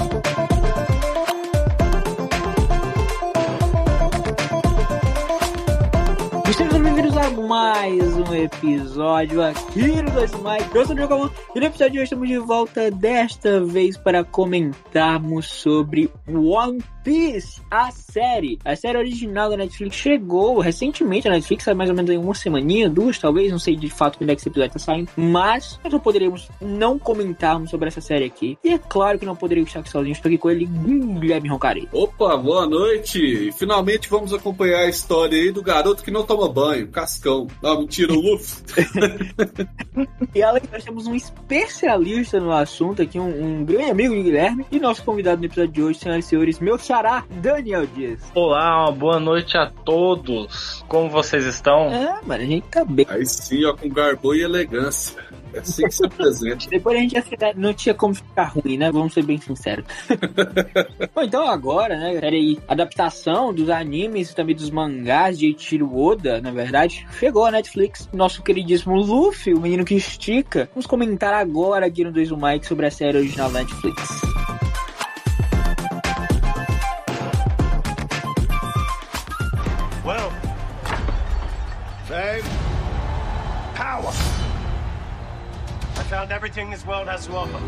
Thank you. Mais um episódio aqui no Dois Mike. Eu sou o Diogo e no episódio de hoje estamos de volta desta vez para comentarmos sobre One Piece, a série. A série original da Netflix chegou recentemente na Netflix, há mais ou menos uma semaninha, duas talvez, não sei de fato quando é que esse episódio tá saindo. Mas nós não poderíamos não comentarmos sobre essa série aqui. E é claro que não poderia estar aqui sozinho, estou aqui com ele, Guilherme Roncari. Opa, boa noite! Finalmente vamos acompanhar a história aí do garoto que não toma banho, Cascão. Não, mentira, o Luffy. e além nós temos um especialista no assunto aqui, um, um grande amigo de Guilherme, e nosso convidado no episódio de hoje, senhoras e senhores, meu xará, Daniel Dias. Olá, uma boa noite a todos. Como vocês estão? É, mano, a gente tá bem. Aí sim, ó, com garbo e elegância. É assim que se apresenta. Depois a gente ia ficar, não tinha como ficar ruim, né? Vamos ser bem sinceros. Bom, então agora, né, série adaptação dos animes e também dos mangás de Eiichiro Oda, na verdade, chegou a Netflix. Nosso queridíssimo Luffy, o menino que estica. Vamos comentar agora aqui no 2 do Mike sobre a série original da Netflix. Well, fame, Found everything this world has to offer.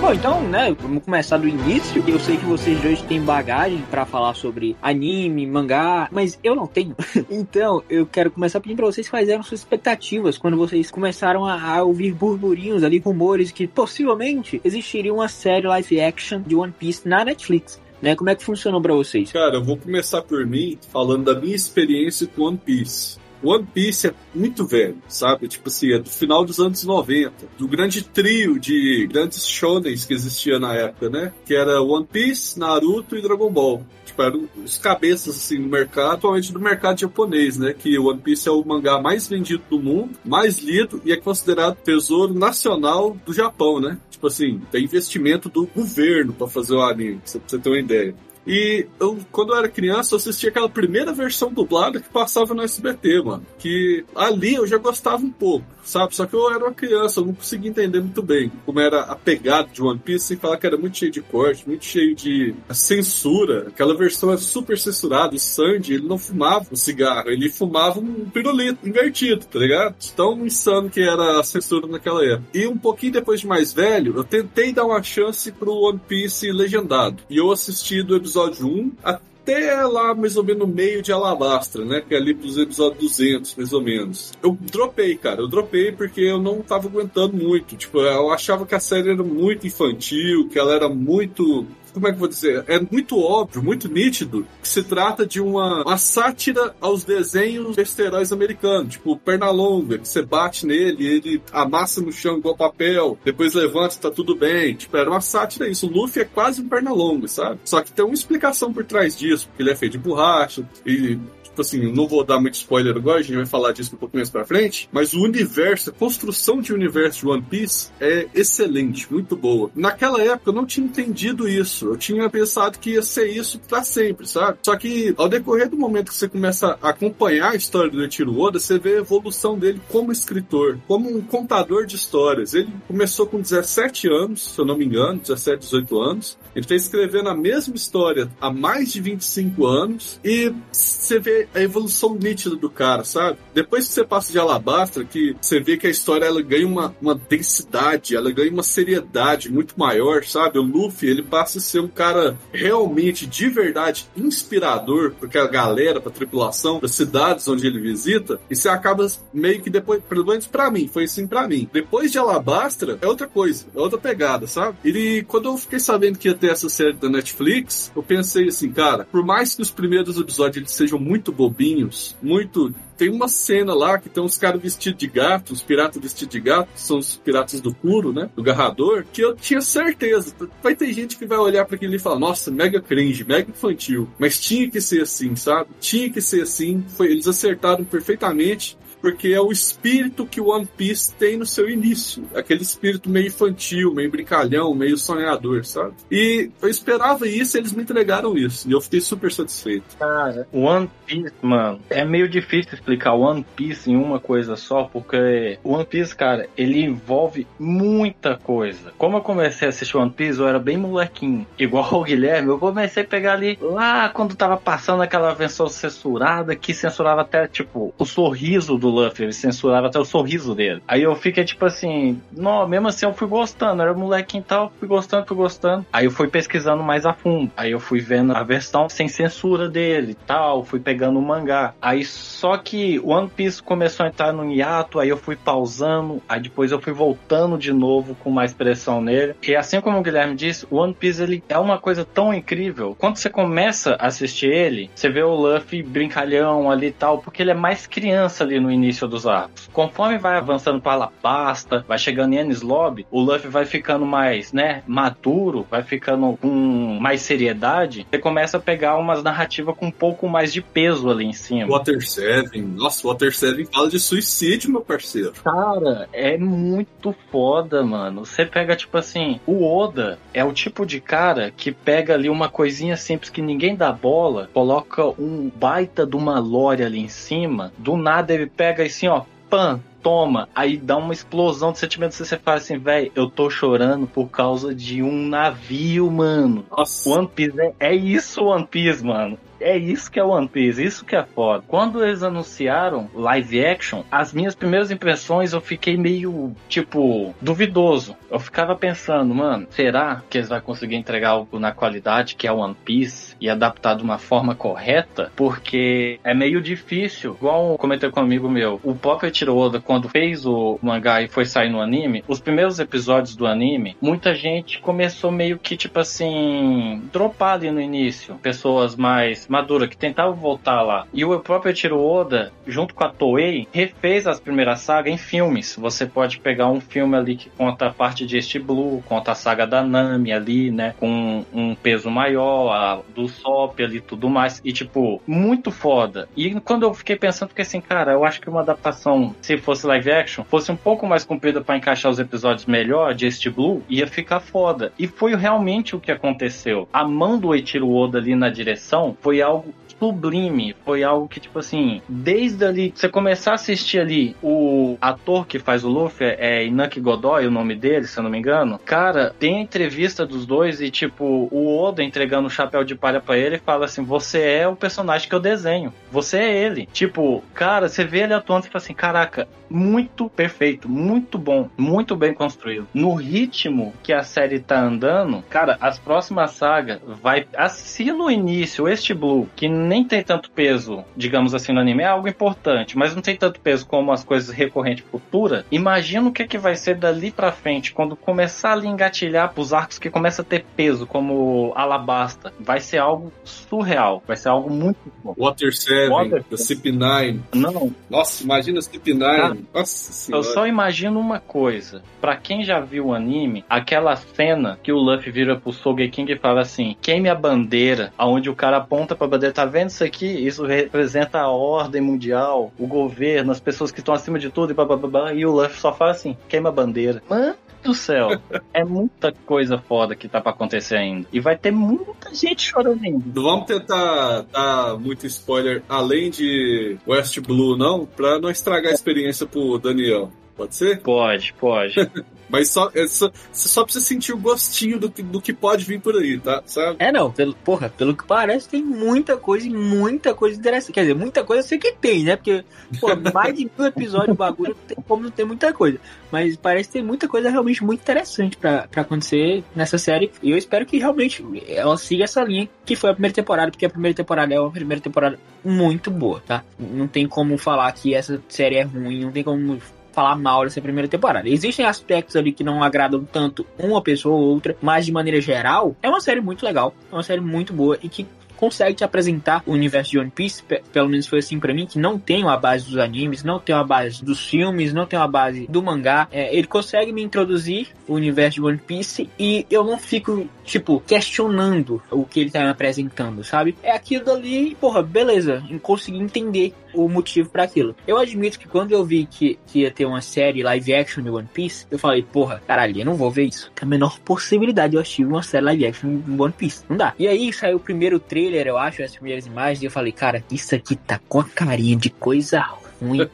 Bom, então, né, vamos começar do início. Eu sei que vocês dois têm bagagem para falar sobre anime, mangá, mas eu não tenho. então, eu quero começar pedindo pra vocês quais eram suas expectativas quando vocês começaram a, a ouvir burburinhos ali, rumores que possivelmente existiria uma série live action de One Piece na Netflix. Né? Como é que funcionou para vocês? Cara, eu vou começar por mim falando da minha experiência com One Piece. One Piece é muito velho, sabe? Tipo assim, é do final dos anos 90. Do grande trio de grandes shonens que existia na época, né? Que era One Piece, Naruto e Dragon Ball. Tipo, eram os cabeças, assim, no mercado, atualmente do mercado japonês, né? Que One Piece é o mangá mais vendido do mundo, mais lido e é considerado tesouro nacional do Japão, né? Tipo assim, tem investimento do governo para fazer o anime, pra você ter uma ideia. E eu, quando eu era criança, eu assistia aquela primeira versão dublada que passava no SBT, mano. Que ali eu já gostava um pouco, sabe? Só que eu era uma criança, eu não conseguia entender muito bem como era a pegada de One Piece, sem falar que era muito cheio de corte, muito cheio de censura. Aquela versão é super censurada. O Sandy, ele não fumava um cigarro, ele fumava um pirulito invertido, tá ligado? Tão insano que era a censura naquela época. E um pouquinho depois de mais velho, eu tentei dar uma chance pro One Piece legendado. E eu assisti do episódio episódio 1 até lá mais ou menos no meio de Alabastra, né? Que é ali pros episódios 200, mais ou menos. Eu dropei, cara. Eu dropei porque eu não tava aguentando muito. Tipo, eu achava que a série era muito infantil, que ela era muito como é que eu vou dizer? É muito óbvio, muito nítido que se trata de uma, uma sátira aos desenhos besteróis americanos, tipo Pernalonga, que você bate nele, ele amassa no chão igual papel, depois levanta e tá tudo bem. Tipo, era uma sátira isso. O Luffy é quase um Pernalonga, sabe? Só que tem uma explicação por trás disso, porque ele é feito de borracha e tipo assim, não vou dar muito spoiler agora, a gente vai falar disso um pouco mais pra frente, mas o universo, a construção de universo de One Piece é excelente, muito boa. Naquela época eu não tinha entendido isso, eu tinha pensado que ia ser isso pra sempre, sabe? Só que ao decorrer do momento que você começa a acompanhar a história do Eiichiro Oda, você vê a evolução dele como escritor, como um contador de histórias. Ele começou com 17 anos, se eu não me engano, 17, 18 anos. Ele está escrevendo a mesma história há mais de 25 anos e você vê a evolução nítida do cara, sabe? Depois que você passa de Alabastra, que você vê que a história ela ganha uma, uma densidade, ela ganha uma seriedade muito maior, sabe? O Luffy, ele passa a ser um cara realmente, de verdade, inspirador porque a galera, pra tripulação, das cidades onde ele visita, e você acaba meio que depois, pelo menos pra mim, foi assim pra mim. Depois de Alabastra, é outra coisa, é outra pegada, sabe? E quando eu fiquei sabendo que ia ter essa série da Netflix, eu pensei assim, cara, por mais que os primeiros episódios eles sejam muito bobinhos, muito tem uma cena lá que tem uns caras vestidos de gato, os piratas vestidos de gato, que são os piratas do Kuro, né? Do Garrador, que eu tinha certeza. Vai ter gente que vai olhar para aquilo e falar, nossa, mega cringe, mega infantil. Mas tinha que ser assim, sabe? Tinha que ser assim. Foi, eles acertaram perfeitamente. Porque é o espírito que o One Piece tem no seu início. Aquele espírito meio infantil, meio brincalhão, meio sonhador, sabe? E eu esperava isso e eles me entregaram isso. E eu fiquei super satisfeito. Cara, One Piece, mano, é meio difícil explicar One Piece em uma coisa só, porque One Piece, cara, ele envolve muita coisa. Como eu comecei a assistir One Piece, eu era bem molequinho. Igual o Guilherme, eu comecei a pegar ali lá quando tava passando aquela versão censurada que censurava até, tipo, o sorriso do Luffy. Ele censurava até o sorriso dele. Aí eu fiquei tipo assim, não, mesmo assim eu fui gostando. Era molequinho e tal, fui gostando, fui gostando. Aí eu fui pesquisando mais a fundo. Aí eu fui vendo a versão sem censura dele e tal. Fui pegando o mangá. Aí só que One Piece começou a entrar no hiato. Aí eu fui pausando. Aí depois eu fui voltando de novo com mais pressão nele. E assim como o Guilherme disse, One Piece ele é uma coisa tão incrível. Quando você começa a assistir ele, você vê o Luffy brincalhão ali e tal, porque ele é mais criança ali no início dos arcos. Conforme vai avançando para Alabasta, vai chegando em Ennis Lobby, o Luffy vai ficando mais, né, maduro, vai ficando com mais seriedade. Você começa a pegar umas narrativas com um pouco mais de peso ali em cima. Water 7, nossa, Water 7 fala de suicídio, meu parceiro. Cara, é muito foda, mano. Você pega, tipo assim, o Oda é o tipo de cara que pega ali uma coisinha simples que ninguém dá bola, coloca um baita de uma lore ali em cima, do nada ele pega assim, ó, pan, toma, aí dá uma explosão de sentimentos você fala assim, velho, eu tô chorando por causa de um navio, mano. Nossa. One Piece é, é isso, One Piece, mano. É isso que é One Piece, isso que é foda. Quando eles anunciaram live action, as minhas primeiras impressões eu fiquei meio, tipo, duvidoso. Eu ficava pensando, mano, será que eles vão conseguir entregar algo na qualidade que é One Piece e adaptar de uma forma correta? Porque é meio difícil. Igual comentei com um amigo meu, o Pocket Oda, quando fez o mangá e foi sair no anime, os primeiros episódios do anime, muita gente começou meio que, tipo assim, dropar ali no início. Pessoas mais maduras que tentavam voltar lá. E o próprio Eiichiro Oda, junto com a Toei, refez as primeiras sagas em filmes. Você pode pegar um filme ali que conta a parte de East Blue, conta a saga da Nami ali, né? Com um peso maior, a do Sop ali tudo mais. E, tipo, muito foda. E quando eu fiquei pensando, fiquei assim, cara, eu acho que uma adaptação, se fosse live action, fosse um pouco mais comprida para encaixar os episódios melhor de East Blue, ia ficar foda. E foi realmente o que aconteceu. A mão do Eiichiro Oda ali na direção foi algo sublime, foi algo que, tipo assim, desde ali, você começar a assistir ali, o ator que faz o Luffy é Inaki Godoy, o nome dele, se eu não me engano. Cara, tem a entrevista dos dois e, tipo, o Oda entregando o chapéu de palha pra ele e fala assim: Você é o personagem que eu desenho, você é ele. Tipo, cara, você vê ele atuando e fala assim: Caraca, muito perfeito, muito bom, muito bem construído. No ritmo que a série tá andando, cara, as próximas sagas vai. Se no início, este Blue, que nem tem tanto peso, digamos assim, no anime, é algo importante, mas não tem tanto peso como as coisas recorrentes futuras, imagina o que, que vai ser dali pra frente, quando começar a engatilhar pros arcos que começa a ter peso, como Alabasta. Vai ser algo surreal, vai ser algo muito bom. Water 7, Water The CP9. Não, Nossa, imagina CP9. Nossa Eu só imagino uma coisa. Pra quem já viu o anime, aquela cena que o Luffy vira pro Sogeking e fala assim: queime a bandeira, aonde o cara aponta pra bandeira, tá vendo isso aqui? Isso representa a ordem mundial, o governo, as pessoas que estão acima de tudo e babá. E o Luffy só fala assim: queima a bandeira. Mano do céu, é muita coisa foda que tá pra acontecer ainda. E vai ter muita gente chorando ainda. Não vamos tentar dar muito spoiler além de West Blue, não, pra não estragar a experiência pro Daniel. Pode ser? Pode, pode. Mas só, é só, você só precisa sentir o gostinho do, que- do que pode vir por aí, tá? Sabe? É, não, pelo, porra, pelo que parece, tem muita coisa e muita coisa interessante. Quer dizer, muita coisa eu sei que tem, né? Porque, pô, mais de mil episódios do bagulho, não tem como não ter muita coisa. Mas parece que tem muita coisa realmente muito interessante pra acontecer nessa série. E eu espero que realmente ela siga essa linha que foi a primeira temporada, porque a primeira temporada é uma primeira temporada muito boa, tá? Não tem como falar que essa série é ruim, não tem como falar mal dessa primeira temporada. Existem aspectos ali que não agradam tanto uma pessoa ou outra, mas de maneira geral, é uma série muito legal, é uma série muito boa e que consegue te apresentar o universo de One Piece, pelo menos foi assim para mim, que não tem a base dos animes, não tem a base dos filmes, não tem a base do mangá. É, ele consegue me introduzir o universo de One Piece e eu não fico, tipo, questionando o que ele tá me apresentando, sabe? É aquilo dali, porra, beleza, consegui entender o motivo para aquilo. Eu admito que quando eu vi que, que, ia ter uma série live action de One Piece, eu falei, porra, caralho, eu não vou ver isso. Tem a menor possibilidade eu assistir uma série live action de One Piece. Não dá. E aí saiu o primeiro trailer, eu acho, as primeiras imagens, e eu falei, cara, isso aqui tá com a carinha de coisa ruim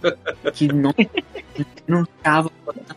que não, não tava.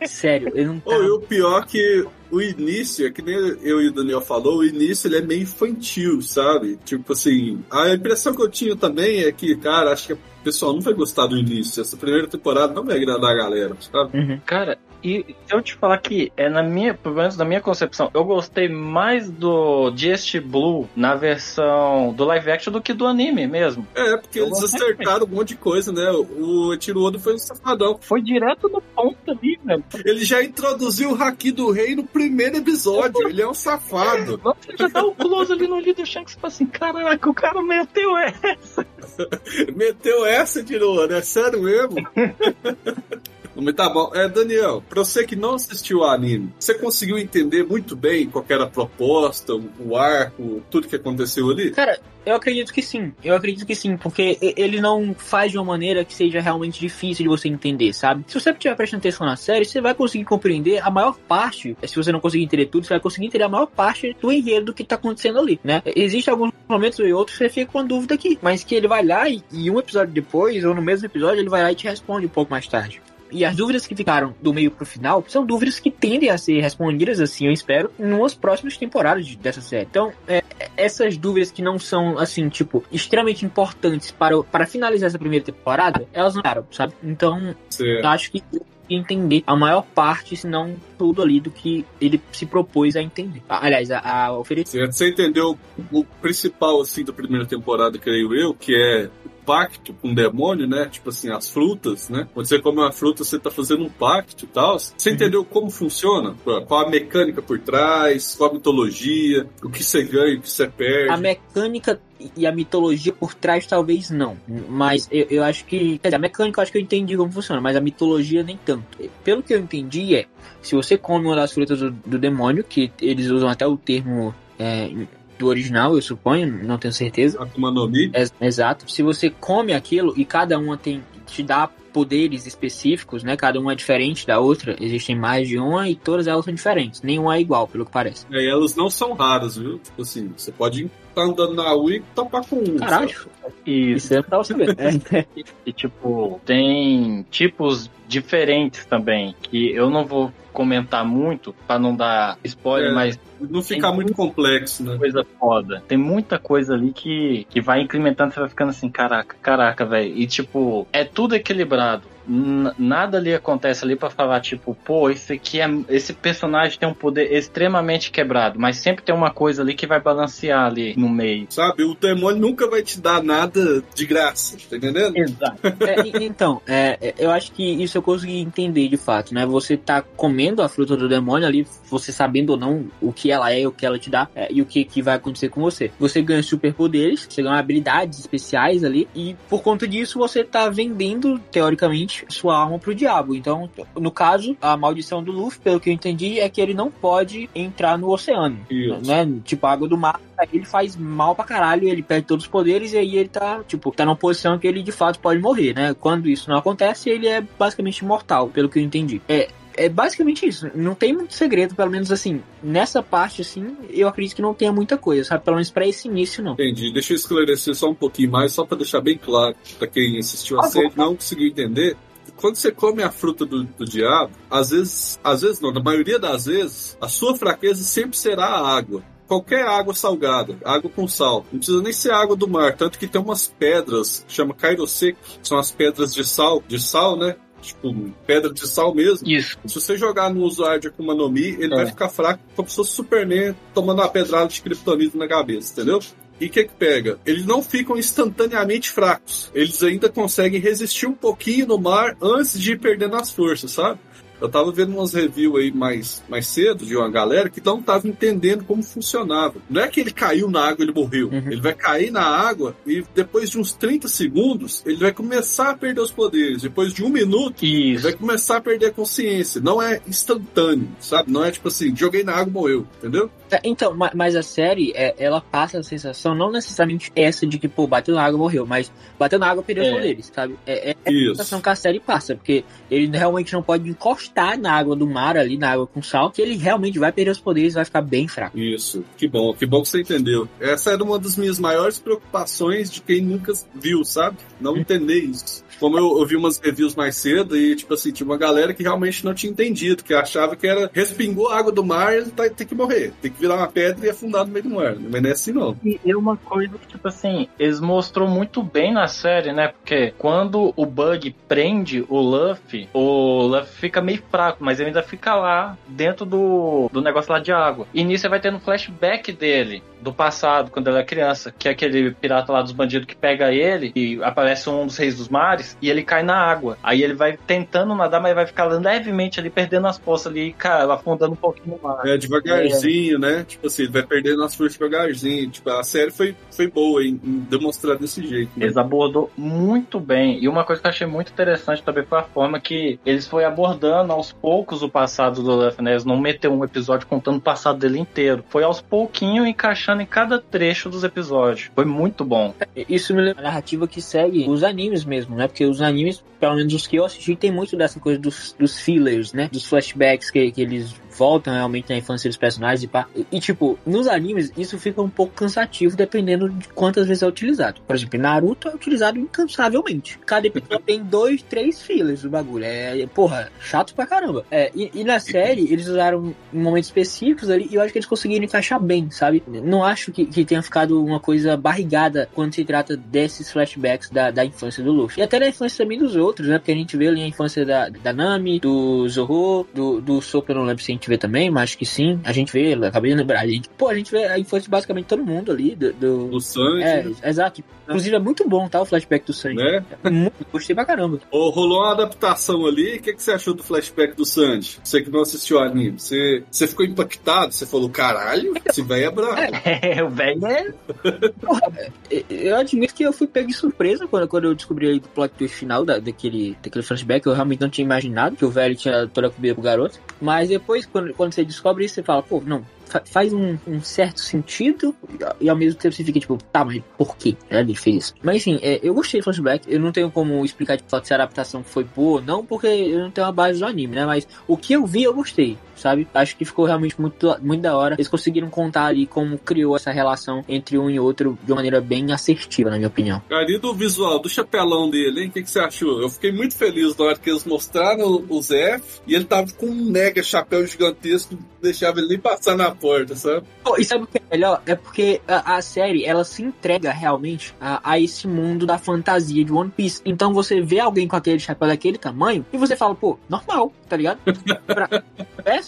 Sério, eu não tava. Oh, e o pior que o início, é que nem eu e o Daniel falou, o início ele é meio infantil, sabe? Tipo assim, a impressão que eu tinha também é que, cara, acho que o pessoal não vai gostar do início. Essa primeira temporada não vai agradar a galera, sabe? Uhum. Cara, e se eu te falar que é na minha, pelo menos na minha concepção, eu gostei mais do GST Blue na versão do live action do que do anime mesmo. É, porque eu eles acertaram um monte de coisa, né? O Tiruodo foi um safadão. Foi direto no ponto ali, velho. Ele já introduziu o Haki do Rei no primeiro episódio. Ele é um safado. Você já dá um close ali no olho do Shanks e fala assim: caraca, o cara meteu essa. meteu essa, Tiruodo, é sério mesmo? Mas tá bom. É, Daniel, pra você que não assistiu o anime, você conseguiu entender muito bem qual era a proposta, o arco, tudo que aconteceu ali? Cara, eu acredito que sim. Eu acredito que sim, porque ele não faz de uma maneira que seja realmente difícil de você entender, sabe? Se você estiver prestando atenção na série, você vai conseguir compreender a maior parte. Se você não conseguir entender tudo, você vai conseguir entender a maior parte do enredo do que tá acontecendo ali, né? Existem alguns momentos e outros que você fica com dúvida aqui, mas que ele vai lá e, e um episódio depois, ou no mesmo episódio, ele vai lá e te responde um pouco mais tarde. E as dúvidas que ficaram do meio pro final são dúvidas que tendem a ser respondidas, assim, eu espero, nas próximas temporadas dessa série. Então, é, essas dúvidas que não são, assim, tipo, extremamente importantes para, para finalizar essa primeira temporada, elas não eram, sabe? Então, acho que entender a maior parte, se não tudo ali do que ele se propôs a entender. Aliás, a, a oferecer. Você entendeu o principal, assim, da primeira temporada, creio eu, que é pacto com o demônio, né? Tipo assim, as frutas, né? Quando você come uma fruta, você tá fazendo um pacto e tal. Você uhum. entendeu como funciona? Qual a mecânica por trás, qual a mitologia, o que você ganha, o que você perde. A mecânica e a mitologia por trás talvez não. Mas eu, eu acho que. Quer dizer, a mecânica eu acho que eu entendi como funciona, mas a mitologia nem tanto. Pelo que eu entendi é, se você come uma das frutas do, do demônio, que eles usam até o termo. É, do original, eu suponho, não tenho certeza. Akuma no Mi. É, exato. Se você come aquilo e cada uma tem te dá poderes específicos, né? Cada uma é diferente da outra. Existem mais de uma e todas elas são diferentes. Nenhuma é igual, pelo que parece. É, e elas não são raras, viu? Tipo assim, você pode estar andando na rua e topar com um. Caralho. Isso, Isso eu não tava sabendo. e, e, tipo, tem tipos diferentes também, que eu não vou comentar muito para não dar spoiler, é, mas não ficar muito complexo, né? Coisa foda. Tem muita coisa ali que, que vai incrementando, você vai ficando assim, caraca, caraca, velho. E tipo, é tudo equilibrado nada ali acontece ali para falar tipo, pô, esse aqui é esse personagem tem um poder extremamente quebrado, mas sempre tem uma coisa ali que vai balancear ali no meio. Sabe, o demônio nunca vai te dar nada de graça, tá entendendo? Exato. é, então, é, é, eu acho que isso eu consegui entender de fato, né? Você tá comendo a fruta do demônio ali, você sabendo ou não o que ela é, o que ela te dá é, e o que, que vai acontecer com você. Você ganha superpoderes, você ganha habilidades especiais ali e por conta disso você tá vendendo teoricamente sua alma pro diabo. Então, no caso, a maldição do Luffy, pelo que eu entendi, é que ele não pode entrar no oceano. Isso. Né? Tipo, a água do mar, ele faz mal pra caralho, ele perde todos os poderes e aí ele tá, tipo, tá numa posição que ele de fato pode morrer, né? Quando isso não acontece, ele é basicamente imortal, pelo que eu entendi. É, é basicamente isso. Não tem muito segredo, pelo menos assim. Nessa parte, assim, eu acredito que não tenha muita coisa, sabe? Pelo menos pra esse início, não. Entendi. Deixa eu esclarecer só um pouquinho mais, só pra deixar bem claro pra quem assistiu a ah, série não conseguiu entender. Quando você come a fruta do, do diabo, às vezes, às vezes não, na maioria das vezes, a sua fraqueza sempre será a água qualquer água salgada, água com sal. Não precisa nem ser água do mar, tanto que tem umas pedras, que chama Kairosek, que são as pedras de sal, de sal, né? tipo, pedra de sal mesmo. Isso. Se você jogar no usuário de Akuma no Mi, ele é. vai ficar fraco como se fosse Superman tomando uma pedrada de kryptonita na cabeça, entendeu? E o que que pega? Eles não ficam instantaneamente fracos. Eles ainda conseguem resistir um pouquinho no mar antes de ir perdendo as forças, sabe? Eu tava vendo umas reviews aí mais, mais cedo de uma galera que não tava entendendo como funcionava. Não é que ele caiu na água e ele morreu. Uhum. Ele vai cair na água e depois de uns 30 segundos, ele vai começar a perder os poderes. Depois de um minuto, ele Isso. vai começar a perder a consciência. Não é instantâneo, sabe? Não é tipo assim, joguei na água e morreu, entendeu? É, Então, ma- mas a série, é, ela passa a sensação, não necessariamente essa de que, pô, bateu na água morreu, mas bateu na água perdeu os É. poderes, sabe? É, é a Isso. sensação que a série passa, porque ele realmente não pode encostar na água do mar ali, na água com sal, que ele realmente vai perder os poderes e vai ficar bem fraco. Isso, que bom, que bom que você entendeu. Essa era uma das minhas maiores preocupações de quem nunca viu, sabe? Não entender isso. Como eu, eu vi umas reviews mais cedo e, tipo assim, tinha uma galera que realmente não tinha entendido, que achava que era respingou a água do mar, ele tá, tem que morrer, tem que virar uma pedra e afundar no meio do mar. Mas não é assim, não. E é uma coisa que, tipo assim, eles mostrou muito bem na série, né? Porque quando o Bug prende o Luffy, o Luffy fica meio fraco, mas ele ainda fica lá dentro do, do negócio lá de água. E nisso vai tendo um flashback dele, do passado, quando ele era criança, que é aquele pirata lá dos bandidos que pega ele e aparece um dos reis dos mares e ele cai na água. Aí ele vai tentando nadar, mas vai ficar levemente ali, perdendo as forças ali, cara, afundando um pouquinho no mar. É devagarzinho, né? Tipo assim, vai perdendo as forças devagarzinho. Tipo, a série foi, foi boa em, em demonstrar desse jeito. Né? Eles abordou muito bem. E uma coisa que eu achei muito interessante também foi a forma que eles foi abordando aos poucos o passado do Luffy, né? Eles não meteu um episódio contando o passado dele inteiro. Foi aos pouquinhos encaixando em cada trecho dos episódios. Foi muito bom. Isso me lembra a narrativa que segue os animes mesmo, né? Porque os animes, pelo menos os que eu assisti, tem muito dessa coisa dos, dos fillers, né? Dos flashbacks que, que eles voltam realmente na infância dos personagens e pá. E, tipo, nos animes, isso fica um pouco cansativo dependendo de quantas vezes é utilizado. Por exemplo, Naruto é utilizado incansavelmente. Cada episódio tem dois, três fillers do bagulho. É, porra, chato pra caramba. É, e, e na série, eles usaram momentos específicos ali e eu acho que eles conseguiram encaixar bem, sabe? Não acho que, que tenha ficado uma coisa barrigada quando se trata desses flashbacks da, da infância do Luffy. E até da infância também dos outros, né? Porque a gente vê ali a infância da, da Nami, do Zorro, do, do Sop, eu não lembro se gente vê também, mas acho que sim. A gente vê, acabei de lembrar. A gente, pô, a gente vê a infância de basicamente todo mundo ali. Do, do... Do Sanji, É, exato. Inclusive é muito bom, tá? O flashback do Sanji. né? Muito, gostei pra caramba. Ô, rolou uma adaptação ali. O que, que você achou do flashback do Sanji? Você que não assistiu o anime. Você, você ficou impactado? Você falou, caralho, esse velho é brabo. É, o velho é. E- Eu admito que eu fui pego de surpresa quando, quando eu descobri aí do plot twist final da, daquele, daquele flashback. Eu realmente não tinha imaginado que o velho tinha toda a comida pro garoto. Mas depois, quando, quando você descobre isso, você fala, pô, não, fa- faz um, um certo sentido e ao mesmo tempo você fica tipo, tá, mas por que ele fez isso? Mas enfim, é, eu gostei do flashback. Eu não tenho como explicar de fato se a adaptação foi boa ou não, porque eu não tenho a base do anime, né? Mas o que eu vi, eu gostei. Sabe? Acho que ficou realmente muito, muito da hora. Eles conseguiram contar ali como criou essa relação entre um e outro de uma maneira bem assertiva, na minha opinião. Cara, e do visual, do chapelão dele, hein? O que, que você achou? Eu fiquei muito feliz na hora que eles mostraram o Zef e ele tava com um mega chapéu gigantesco, deixava ele nem passar na porta, sabe? Pô, e sabe o que é melhor? É porque a, a série, ela se entrega realmente a, a esse mundo da fantasia de One Piece. Então você vê alguém com aquele chapéu daquele tamanho e você fala, pô, normal, tá ligado? Pra,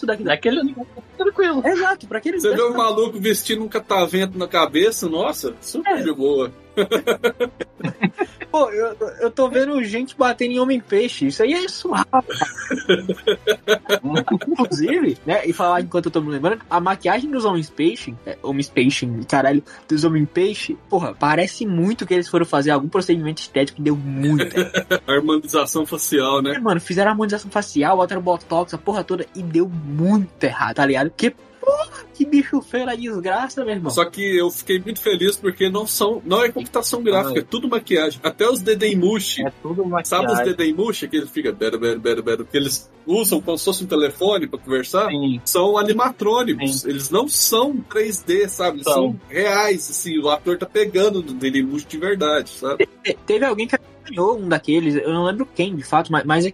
daqui Daquele tranquilo. Exato, pra aquele Você vê um maluco vestindo um catavento na cabeça, nossa, super É. de boa. Pô, eu, eu tô vendo gente batendo em homem-peixe. Isso aí é suave. Inclusive, né? E falar enquanto eu tô me lembrando, a maquiagem dos homens-peixe, é, homens-peixe, caralho, dos homem-peixe, porra, parece muito que eles foram fazer algum procedimento estético que deu muito. Harmonização facial, né? É, mano, fizeram harmonização facial, botaram botox, a porra toda, e deu muito errado, tá ligado? Porque, porra, que bicho feio a desgraça, meu irmão. Só que eu fiquei muito feliz porque não são, não é computação gráfica, é tudo maquiagem. Até os Dedemushi, É tudo sabe os maquiagem. Dedemushi que ele fica bero, bero, bero, bero, que eles usam como se fosse um telefone pra conversar? Sim. São animatrônicos, eles não são 3D, sabe? Eles são, São. reais, assim, o ator tá pegando do Dedemushi de verdade, sabe? Te- Teve alguém que ganhou um daqueles, eu não lembro quem, de fato, mas, mas é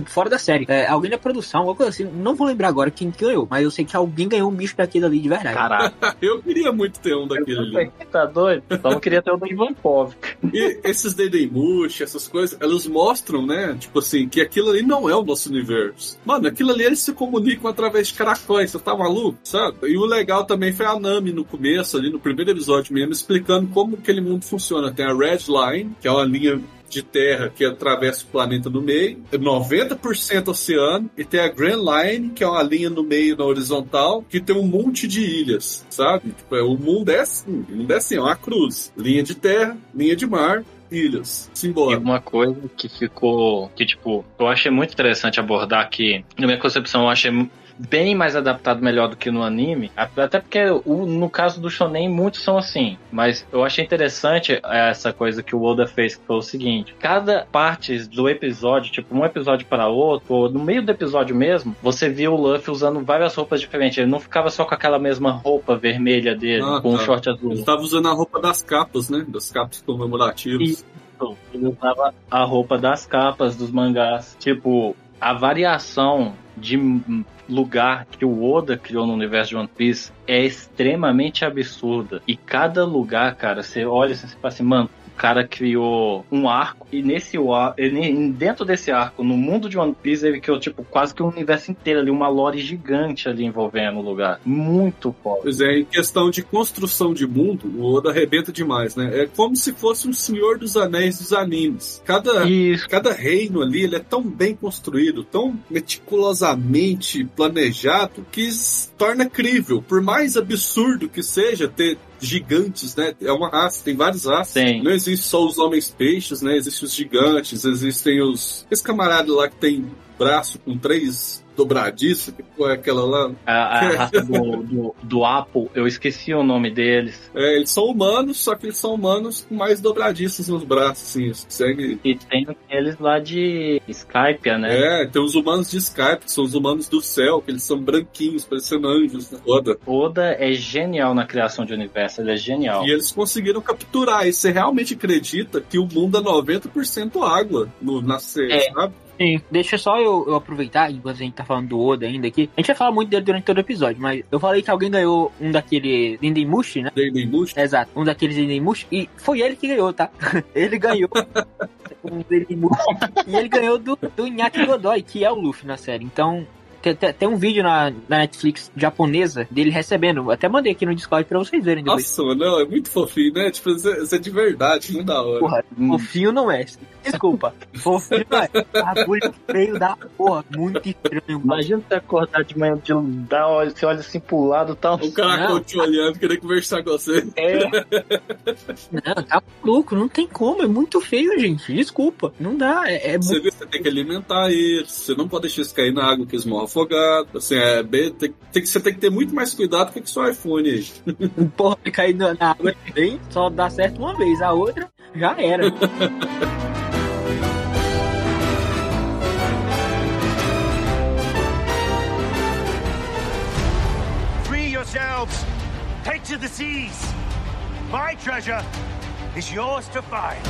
tipo fora da série. É, alguém da produção, alguma coisa assim, não vou lembrar agora quem ganhou, mas eu sei que alguém ganhou um bicho daquele ali de verdade. Caraca. Eu queria muito ter um daquele ali. Tá doido? Então eu queria ter o do Ivankov. E esses Dedemushi, essas coisas, elas mostram, né? Tipo assim, que aquilo ali não é o nosso universo. Mano, aquilo ali eles se comunicam através de caracóis, você tá maluco, sabe? E o legal também foi a Nami no começo, ali no primeiro episódio mesmo, explicando como aquele mundo funciona. Tem a Red Line, que é uma linha de terra que atravessa o planeta no meio, 90% oceano, e tem a Grand Line, que é uma linha no meio na horizontal, que tem um monte de ilhas, sabe? Tipo, é, o mundo é assim, o mundo é assim, é uma cruz. Linha de terra, linha de mar, ilhas. E Simbora. uma coisa que ficou. Que, tipo, eu achei muito interessante abordar que, na minha concepção, eu achei bem mais adaptado melhor do que no anime. Até porque o- no caso do Shonen, muitos são assim. Mas eu achei interessante essa coisa que o Oda fez, que foi o seguinte: cada parte do episódio, tipo, um episódio para outro, ou no meio do episódio mesmo, você via o Luffy usando várias roupas diferentes. Ele não ficava só com aquela mesma roupa vermelha dele, Ah, com um tá. short azul. Ele tava usando a roupa das capas, né? Das capas comemorativas. Isso. Ele usava a roupa das capas dos mangás. Tipo, a variação de lugar que o Oda criou no universo de One Piece é extremamente absurda. E cada lugar, cara, você olha assim, você fala assim, mano. O cara criou um arco e nesse ele- dentro desse arco, no mundo de One Piece, ele criou tipo quase que um universo inteiro ali, uma lore gigante ali envolvendo o lugar. Muito foda. Pois é, em questão de construção de mundo, o Oda arrebenta demais, né? É como se fosse um Senhor dos Anéis dos animes. Cada, Isso. cada reino ali, ele é tão bem construído, tão meticulosamente planejado, que torna crível. Por mais absurdo que seja ter gigantes, né? É uma raça, tem várias raças. Tem. Não existe só os homens peixes, né? Existem os gigantes, existem os... Esse camarada lá que tem braço com três dobradiços, que é aquela lá... A, a raça do, do, do Apple, eu esqueci o nome deles. É, eles são humanos, só que eles são humanos com mais dobradiços nos braços, assim, eles conseguem... E tem aqueles lá de Skype, né? É, tem os humanos de Skype, que são os humanos do céu, que eles são branquinhos, parecendo anjos, né? Foda. Oda é genial na criação de universo, ele é genial. E eles conseguiram capturar. E você realmente acredita que o mundo é 90% água no, na série, É. sabe? Sim, deixa só eu, eu aproveitar, enquanto a gente tá falando do Oda ainda aqui. A gente vai falar muito dele durante todo o episódio, mas eu falei que alguém ganhou um daquele Dendemushi, né? Bush. Exato, um daqueles Dendemushi, e foi ele que ganhou, tá? Ele ganhou um Dendemushi, e ele ganhou do, do Iñaki Godoy, que é o Luffy na série. Então, tem, tem, tem um vídeo na, na Netflix japonesa dele recebendo. Até mandei aqui no Discord pra vocês verem depois. Nossa, mano, não, é muito fofinho, né? Tipo, isso é, isso é de verdade, não da hora. Porra, Hum. fofinho não é. Desculpa. Fofinho não é. Bagulho feio da porra. Muito estranho. Imagina você acordar de manhã, de dar, olha, você olha assim pro lado e tal. O cara Não. te olhando, querendo conversar com você. É, Não, tá maluco. Não tem como. É muito feio, gente. Desculpa. Não dá. É, é Você muito. vê, você tem que alimentar eles, você não pode deixar eles cair na água que eles morram afogados. Assim, é bem, tem, tem que, você tem que ter muito mais cuidado com o seu iPhone. Porra, cair na na água bem, só dá certo uma vez. A outra já era. Free yourselves. Take to the seas. My treasure is yours to find.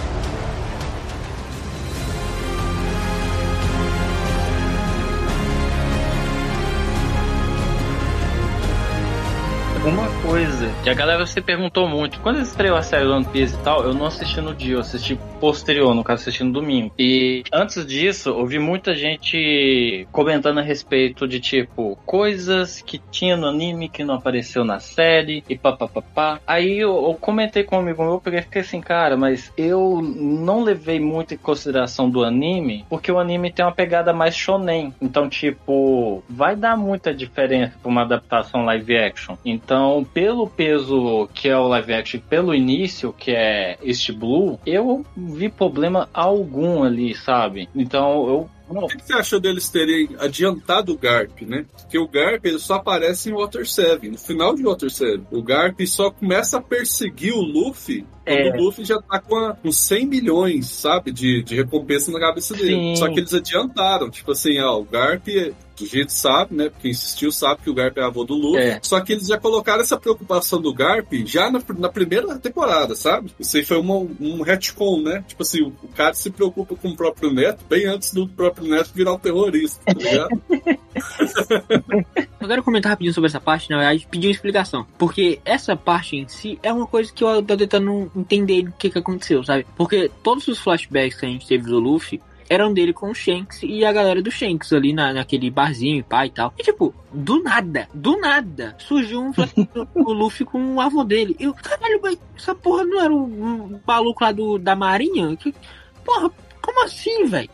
Uma coisa que a galera se perguntou muito. Quando estreou a série One Piece e tal, eu não assisti no dia, eu assisti posterior, no caso, assisti no domingo. E antes disso, eu vi muita gente comentando a respeito de, tipo, coisas que tinha no anime que não apareceu na série e papapá. Aí eu, eu comentei com um amigo meu, porque fiquei assim, cara, mas eu não levei muito em consideração do anime, porque o anime tem uma pegada mais shonen. Então, tipo, vai dar muita diferença pra uma adaptação live action. Então, pelo peso que é o live action, pelo início, que é este Blue, eu vi problema algum ali, sabe? Então, eu O que que você achou deles terem adiantado o Garp, né? Porque o Garp ele só aparece em Water 7, no final de Water 7. O Garp só começa a perseguir o Luffy quando É. o Luffy já tá com, a- com 100 milhões, sabe? De, de recompensa na cabeça dele. Sim. Só que eles adiantaram. Tipo assim, ó, o Garp, a gente sabe, né? Porque insistiu, sabe que o Garp é avô do Luffy. É. Só que eles já colocaram essa preocupação do Garp já na, na primeira temporada, sabe? Isso aí foi uma, um retcon, né? Tipo assim, o, o cara se preocupa com o próprio neto bem antes do próprio neto virar um terrorista, tá ligado? Eu quero comentar rapidinho sobre essa parte, na verdade, pedir uma explicação. Porque essa parte em si é uma coisa que eu tô tentando entender o que, que aconteceu, sabe? Porque todos os flashbacks que a gente teve do Luffy eram dele com o Shanks e a galera do Shanks ali na, naquele barzinho e pá e tal. E tipo, do nada, do nada, surgiu um do Luffy com o avô dele. Eu, caralho, mas essa porra não era o, o maluco lá do, da marinha? Que, porra, como assim, velho?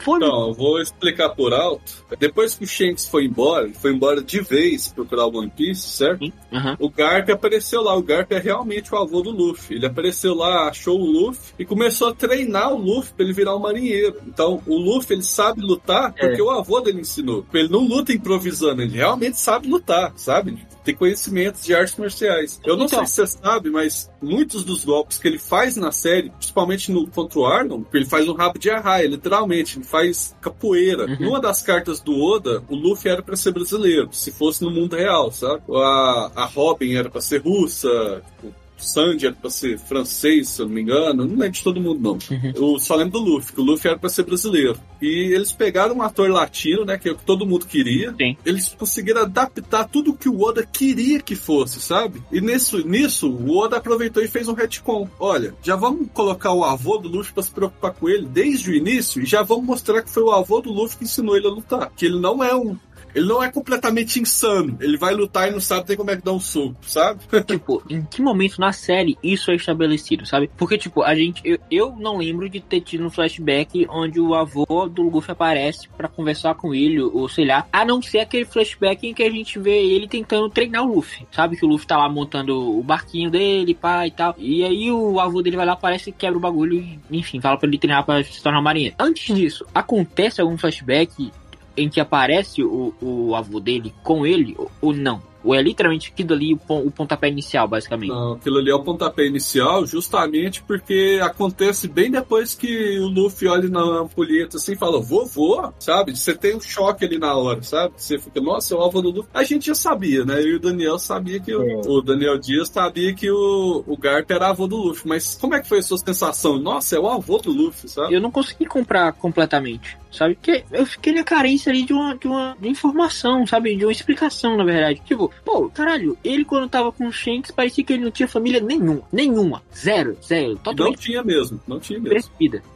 Foi Então, eu vou explicar por alto. Depois que o Shanks foi embora, ele foi embora de vez procurar o One Piece, certo? Aham. O Garp apareceu lá. O Garp é realmente o avô do Luffy. Ele apareceu lá, achou o Luffy e começou a treinar o Luffy pra ele virar um marinheiro. Então, o Luffy, ele sabe lutar porque o avô dele ensinou. Ele não luta improvisando, ele realmente sabe lutar, sabe? Tem conhecimentos de artes marciais. Eu não Então. sei se você sabe, mas muitos dos golpes que ele faz na série, principalmente no contra o Arnold, ele faz um rabo de arraia, literalmente. Ele faz capoeira. Uhum. Numa das cartas do Oda, o Luffy era pra ser brasileiro, se fosse no mundo real, sabe? A, a Robin era pra ser russa, Sandy era pra ser francês, se eu não me engano. Não lembro de todo mundo, não. Eu só lembro do Luffy, que o Luffy era pra ser brasileiro. E eles pegaram um ator latino, né? Que é o que todo mundo queria. Sim. Eles conseguiram adaptar tudo o que o Oda queria que fosse, sabe? E nisso, nisso, o Oda aproveitou e fez um retcon. Olha, já vamos colocar o avô do Luffy pra se preocupar com ele desde o início e já vamos mostrar que foi o avô do Luffy que ensinou ele a lutar. Que ele não é um. Ele não é completamente insano. Ele vai lutar e não sabe nem como é que dá um soco, sabe? tipo, em que momento na série isso é estabelecido, sabe? Porque, tipo, a gente. Eu, eu não lembro de ter tido um flashback onde o avô do Luffy aparece pra conversar com ele, ou sei lá. A não ser aquele flashback em que a gente vê ele tentando treinar o Luffy. Sabe que o Luffy tá lá montando o barquinho dele, pá e tal. E aí o avô dele vai lá, aparece quebra o bagulho e, enfim, fala pra ele treinar pra se tornar marinheiro. Antes disso, acontece algum flashback em que aparece o, o avô dele com ele ou- ou não? Ou é literalmente aquilo ali o, pon- o pontapé inicial, basicamente? Não, aquilo ali é o pontapé inicial, justamente porque acontece bem depois que o Luffy olha na ampulheta assim e fala, vovô, sabe? Você tem um choque ali na hora, sabe? Você fica, nossa, é o avô do Luffy. A gente já sabia, né? Eu e o Daniel sabia que o, o Daniel Dias sabia que o, o Garp era avô do Luffy. Mas como é que foi a sua sensação? Nossa, é o avô do Luffy, sabe? Eu não consegui comprar completamente, sabe? Porque eu fiquei na carência ali de uma, de uma de informação, sabe? De uma explicação, na verdade. Tipo, pô, caralho, ele quando tava com o Shanks parecia que ele não tinha família nenhuma. Nenhuma. Zero, zero. Não Totalmente tinha mesmo, não tinha mesmo.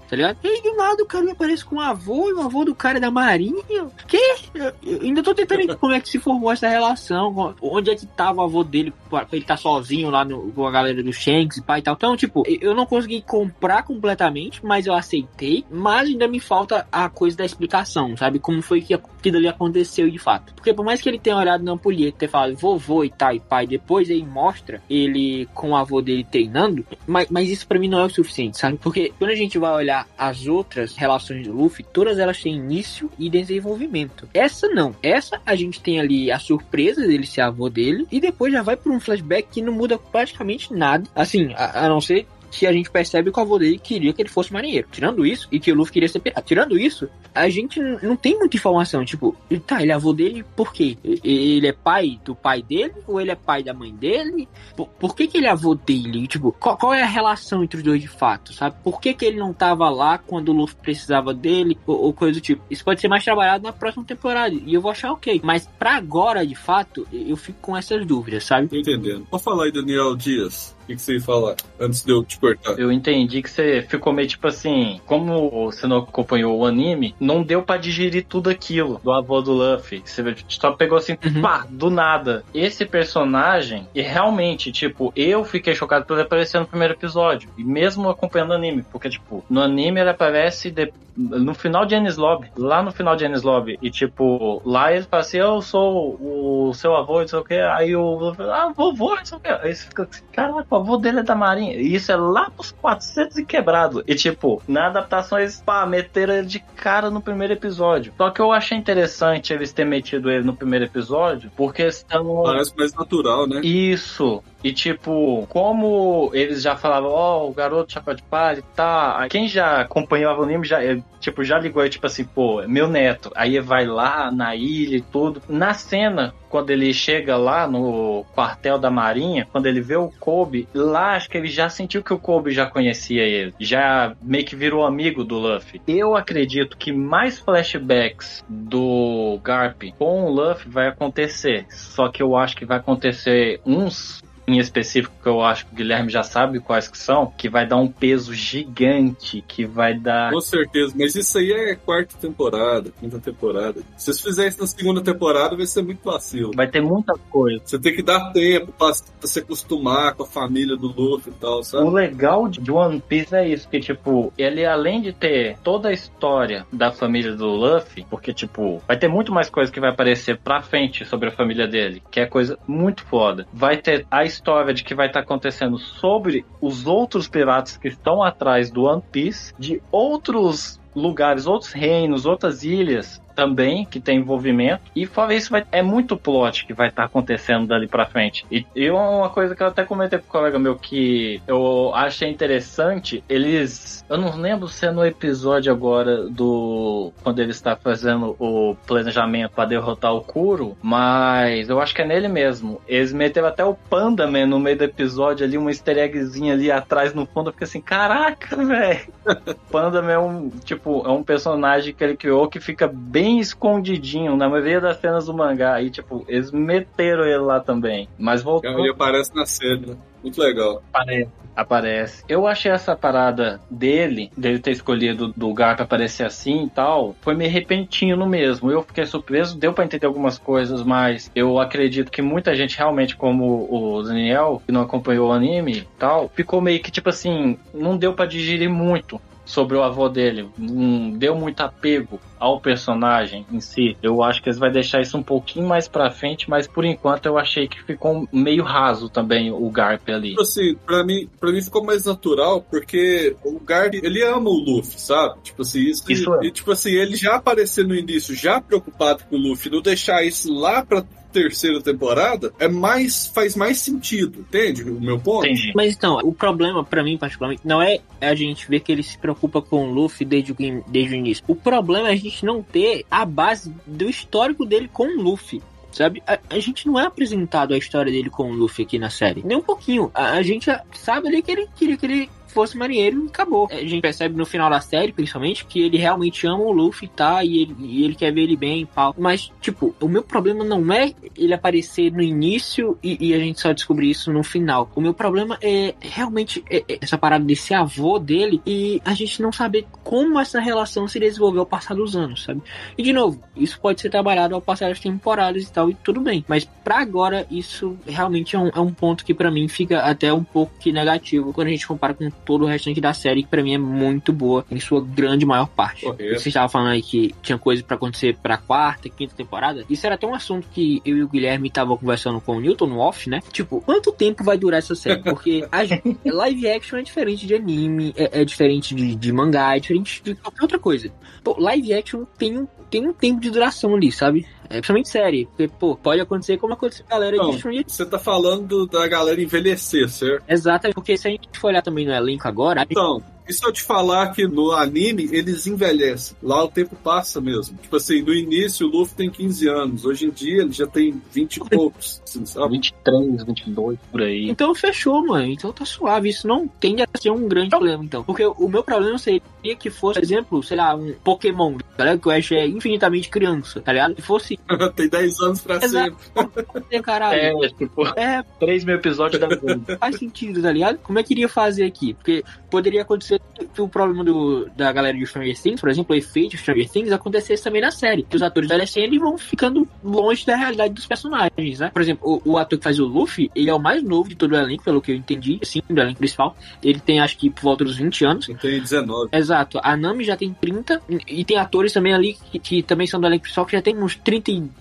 Tá ligado? E aí, do nada o cara me aparece com um avô e o avô do cara é da marinha. Que? Eu, eu ainda tô tentando entender como é que se formou essa relação. Onde é que tava o avô dele pra ele estar sozinho lá no, com a galera do Shanks e pai e tal. Então, tipo, eu não consegui comprar completamente, mas eu aceitei. Mas ainda me falta a coisa da explicação, sabe? Como foi que aquilo ali aconteceu de fato. Porque por mais que ele tenha olhado na ampulheta e ter falado vovô e tal e pai, depois aí mostra ele com o avô dele treinando, mas, mas isso pra mim não é o suficiente, sabe? Porque quando a gente vai olhar as outras relações do Luffy, todas elas têm início e desenvolvimento. Essa não. Essa a gente tem ali a surpresa dele ser avô dele e depois já vai pra um flashback que não muda praticamente nada. Assim, a, a não ser que a gente percebe que o avô dele queria que ele fosse marinheiro. Tirando isso, e que o Luffy queria ser pirata. Tirando isso, a gente não tem muita informação. Tipo, tá, ele é avô dele por quê? Ele é pai do pai dele? Ou ele é pai da mãe dele? Por, por que, que ele é avô dele? Tipo, qual, qual é a relação entre os dois de fato, sabe? Por que, que ele não tava lá quando o Luffy precisava dele? Ou, ou coisa do tipo. Isso pode ser mais trabalhado na próxima temporada. E eu vou achar ok. Mas pra agora, de fato, eu fico com essas dúvidas, sabe? Entendendo. Pode falar aí, Daniel Dias. O que, que você ia falar antes de eu te cortar? Eu entendi que você ficou meio tipo assim, como você não acompanhou o anime, não deu pra digerir tudo aquilo do avô do Luffy. Você só pegou assim, Uhum. pá, do nada. Esse personagem, e realmente, tipo, eu fiquei chocado por ele aparecer no primeiro episódio. E mesmo acompanhando o anime, porque, tipo, no anime ele aparece de- no final de Enies Lobby. Lá no final de Enies Lobby. E, tipo, lá ele fala assim, eu sou o seu avô, não sei o que. Aí o Luffy, ah, vovô, não sei o que. Aí você fica assim, caraca, o avô dele é da marinha. E isso é lá pros 400 e quebrado. E, tipo, na adaptação eles, pá, meteram ele de cara no primeiro episódio. Só que eu achei interessante eles terem metido ele no primeiro episódio, porque estão... Parece mais natural, né? Isso. E tipo, como eles já falavam, ó, o garoto chapéu de palha e tá. Quem já acompanhava o anime já, eh, tipo, já ligou aí, tipo assim, pô, é meu neto. Aí vai lá na ilha e tudo. Na cena, quando ele chega lá no quartel da Marinha, quando ele vê o Kobe, lá acho que ele já sentiu que o Kobe já conhecia ele. Já meio que virou amigo do Luffy. Eu acredito que mais flashbacks do Garp com o Luffy vai acontecer. Só que eu acho que vai acontecer uns em específico que eu acho que o Guilherme já sabe quais que são, que vai dar um peso gigante, que vai dar. Com certeza, mas isso aí é quarta temporada, quinta temporada. Se vocês fizerem isso na segunda temporada, vai ser muito vacilo. Vai ter muita coisa. Você tem que dar tempo pra, pra se acostumar com a família do Luffy e tal, sabe? O legal de One Piece é isso, que tipo, ele além de ter toda a história da família do Luffy, porque tipo, vai ter muito mais coisa que vai aparecer pra frente sobre a família dele, que é coisa muito foda. Vai ter a história de que vai estar acontecendo sobre os outros piratas que estão atrás do One Piece, de outros lugares, outros reinos, outras ilhas também que tem envolvimento. E fora isso, vai, é muito plot que vai estar tá acontecendo dali pra frente. E, e uma coisa que eu até comentei com um colega meu que eu achei interessante, eles. Eu não lembro se é no episódio agora do. Quando ele está fazendo o planejamento para derrotar o Kuro, mas eu acho que é nele mesmo. Eles meteram até o Panda Man no meio do episódio ali, uma easter eggzinha ali atrás no fundo. Eu fiquei assim, caraca, velho. Panda Man é um, tipo, é um personagem que ele criou que fica bem bem escondidinho na maioria das cenas do mangá. Aí, tipo, eles meteram ele lá também. Mas voltou. Ele aparece na cena. Muito legal. Aparece. Aparece. Eu achei essa parada dele, dele ter escolhido do Garp aparecer assim e tal, foi meio repentino mesmo. Eu fiquei surpreso, deu para entender algumas coisas, mas eu acredito que muita gente realmente, como o Daniel, que não acompanhou o anime e tal, ficou meio que tipo assim, não deu para digerir muito sobre o avô dele, não deu muito apego ao personagem em si. Eu acho que eles vão deixar isso um pouquinho mais pra frente, mas por enquanto eu achei que ficou meio raso também o Garp ali. Tipo assim, pra mim, pra mim ficou mais natural, porque o Garp, ele ama o Luffy, sabe? Tipo assim, isso, Isso é. e, tipo assim, ele já aparecer no início, já preocupado com o Luffy, não deixar isso lá pra terceira temporada, é mais, faz mais sentido, entende o meu ponto? Entendi. Mas então, o problema pra mim, particularmente, não é a gente ver que ele se preocupa com o Luffy desde o, desde o início. O problema é a gente não ter a base do histórico dele com o Luffy. Sabe? A, a gente não é apresentado a história dele com o Luffy aqui na série. Nem um pouquinho. A, a gente sabe ali que ele queria que ele fosse marinheiro e acabou. A gente percebe no final da série, principalmente, que ele realmente ama o Luffy, tá? E ele, e ele quer ver ele bem e tal. Mas, tipo, o meu problema não é ele aparecer no início e, e a gente só descobrir isso no final. O meu problema é realmente é- é essa parada desse avô dele e a gente não saber como essa relação se desenvolveu ao passar dos anos, sabe? E de novo, isso pode ser trabalhado ao passar das temporadas e tal, e tudo bem. Mas pra agora, isso realmente é um, é um ponto que pra mim fica até um pouco que negativo quando a gente compara com todo o restante da série, que pra mim é muito boa em sua grande maior parte. Correto. Você estava falando aí que tinha coisa pra acontecer pra quarta, quinta temporada. Isso era até um assunto que eu e o Guilherme estavam conversando com o Newton no off, né? Tipo, quanto tempo vai durar essa série? Porque a live action é diferente de anime, é, é diferente de, de mangá, é diferente de qualquer outra coisa. Pô, live action tem um, tem um tempo de duração ali, sabe? É, principalmente série. Porque, pô, pode acontecer como aconteceu com a galera Não, de Stranger você tá falando da galera envelhecer, certo? Exatamente, porque se a gente for olhar também no elenco agora, gente- Então, e se eu te falar que no anime eles envelhecem? Lá o tempo passa mesmo. Tipo assim, no início o Luffy tem 15 anos, hoje em dia ele já tem 20 e poucos, assim, sabe? 23, 22 por aí. Então fechou, mano. Então tá suave. Isso não tende a ser um grande problema, então. Porque o meu problema seria que fosse, por exemplo, sei lá, um Pokémon, tá ligado? Que o Ash é infinitamente criança, tá ligado? Se fosse. tem 10 anos pra Exato. sempre. Caralho. É, tipo, É, 3 mil episódios da Globo. faz sentido, tá ligado? Como é que iria fazer aqui? Porque poderia acontecer que o problema do, da galera de Stranger Things, por exemplo, o efeito de Stranger Things, acontecesse também na série. Que os atores envelhecendo e vão ficando longe da realidade dos personagens, né? Por exemplo, o, o ator que faz o Luffy, ele é o mais novo de todo o elenco, pelo que eu entendi, assim, do elenco principal. Ele tem, acho que, por volta dos 20 anos. Tem 19. Exato. A Nami já tem 30 e tem atores também ali que, que também são do elenco principal que já tem uns 35,